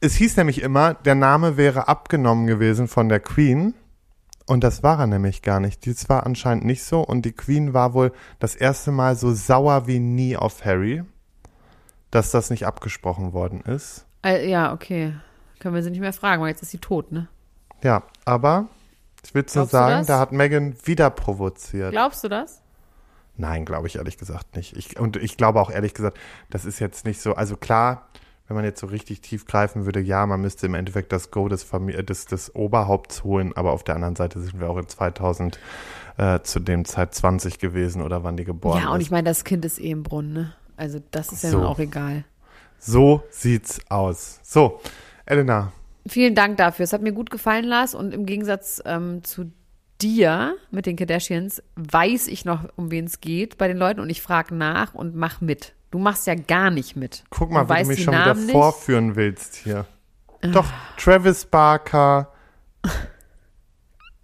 es hieß nämlich immer, der Name wäre abgenommen gewesen von der Queen. Und das war er nämlich gar nicht. Dies war anscheinend nicht so. Und die Queen war wohl das erste Mal so sauer wie nie auf Harry, dass das nicht abgesprochen worden ist. Äh, ja, okay. Können wir sie nicht mehr fragen, weil jetzt ist sie tot, ne? Ja, aber ich will nur sagen, da hat Megan wieder provoziert. Glaubst du das? Nein, glaube ich ehrlich gesagt nicht. Ich, und ich glaube auch ehrlich gesagt, das ist jetzt nicht so. Also klar, wenn man jetzt so richtig tief greifen würde, ja, man müsste im Endeffekt das Go des, Famili des, des Oberhaupts holen, aber auf der anderen Seite sind wir auch in 2000 äh, zu dem Zeit 20 gewesen oder wann die geboren ja, und ist. ich meine, das Kind ist eh im Brunnen, ne? Also das ist ja So. nun auch egal. so sieht's aus. So, Elena, Vielen Dank dafür. Es hat mir gut gefallen, Lars. Und im Gegensatz ähm, zu dir mit den Kardashians weiß ich noch, um wen es geht bei den Leuten. Und ich frage nach und mach mit. Du machst ja gar nicht mit. guck mal, du wie du mich schon wieder Namen nicht. vorführen willst hier. Doch, Travis Barker,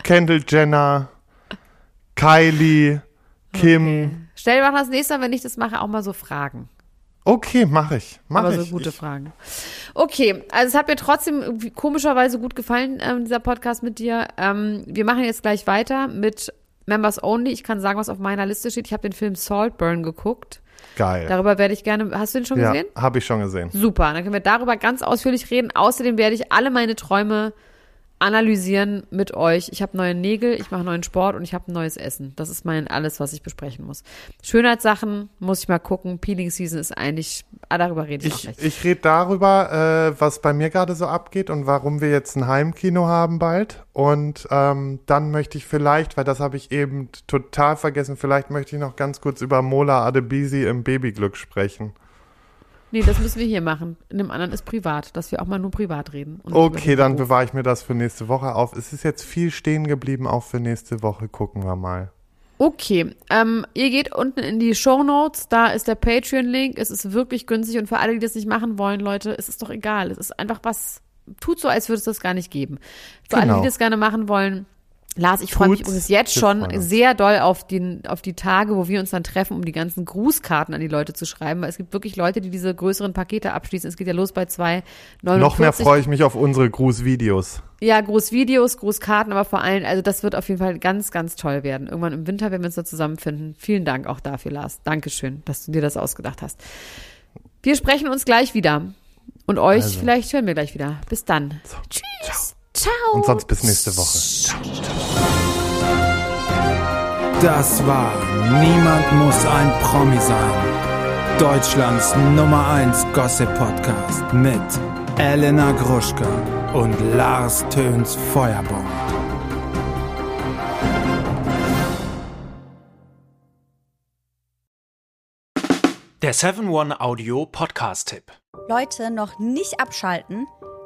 Kendall Jenner, Kylie, Kim. Stell dir mal das nächste Mal, wenn ich das mache, auch mal so Fragen. Okay, mache ich. Mach Aber ich. so gute ich, Fragen. Okay, also es hat mir trotzdem komischerweise gut gefallen, ähm, dieser Podcast mit dir. Ähm, wir machen jetzt gleich weiter mit Members Only. Ich kann sagen, was auf meiner Liste steht. Ich habe den Film Saltburn geguckt. Geil. Darüber werde ich gerne. Hast du den schon ja, gesehen? habe ich schon gesehen. Super. Dann können wir darüber ganz ausführlich reden. Außerdem werde ich alle meine Träume analysieren mit euch. Ich habe neue Nägel, ich mache neuen Sport und ich habe ein neues Essen. Das ist mein alles, was ich besprechen muss. Schönheitssachen muss ich mal gucken. Peeling Season ist eigentlich, ah, darüber rede ich, Ich, noch nicht. ich rede darüber, äh, was bei mir gerade so abgeht und warum wir jetzt ein Heimkino haben bald. Und ähm, dann möchte ich vielleicht, weil das habe ich eben total vergessen, vielleicht möchte ich noch ganz kurz über Mola Adebisi im Babyglück sprechen. Nee, das müssen wir hier machen. In dem anderen ist privat, dass wir auch mal nur privat reden. Okay, dann bewahre ich mir das für nächste Woche auf. Es ist jetzt viel stehen geblieben, auch für nächste Woche. Gucken wir mal. Okay, ähm, ihr geht unten in die Show Notes, da ist der Patreon-Link. Es ist wirklich günstig und für alle, die das nicht machen wollen, Leute, es ist doch egal. Es ist einfach was, tut so, als würde es das gar nicht geben. Für alle, Genau. die das gerne machen wollen, Lars, ich freue mich übrigens jetzt schon sehr doll auf, den, auf die Tage, wo wir uns dann treffen, um die ganzen Grußkarten an die Leute zu schreiben, weil es gibt wirklich Leute, die diese größeren Pakete abschließen. Es geht ja los bei 2,49. Noch mehr freue ich mich auf unsere Grußvideos. Ja, Grußvideos, Grußkarten, aber vor allem, also das wird auf jeden Fall ganz, ganz toll werden. Irgendwann im Winter, wenn wir uns da zusammenfinden. Vielen Dank auch dafür, Lars. Dankeschön, dass du dir das ausgedacht hast. Wir sprechen uns gleich wieder. Und euch Also. vielleicht hören wir gleich wieder. Bis dann. Tschüss. Ciao. Und sonst bis nächste Woche. Das war Niemand muss ein Promi sein. Deutschlands Nummer 1 Gossip Podcast mit Elena Gruschka und Lars Töns Feuerbomb. Der 7-One Audio Podcast-Tipp. Leute, noch nicht abschalten.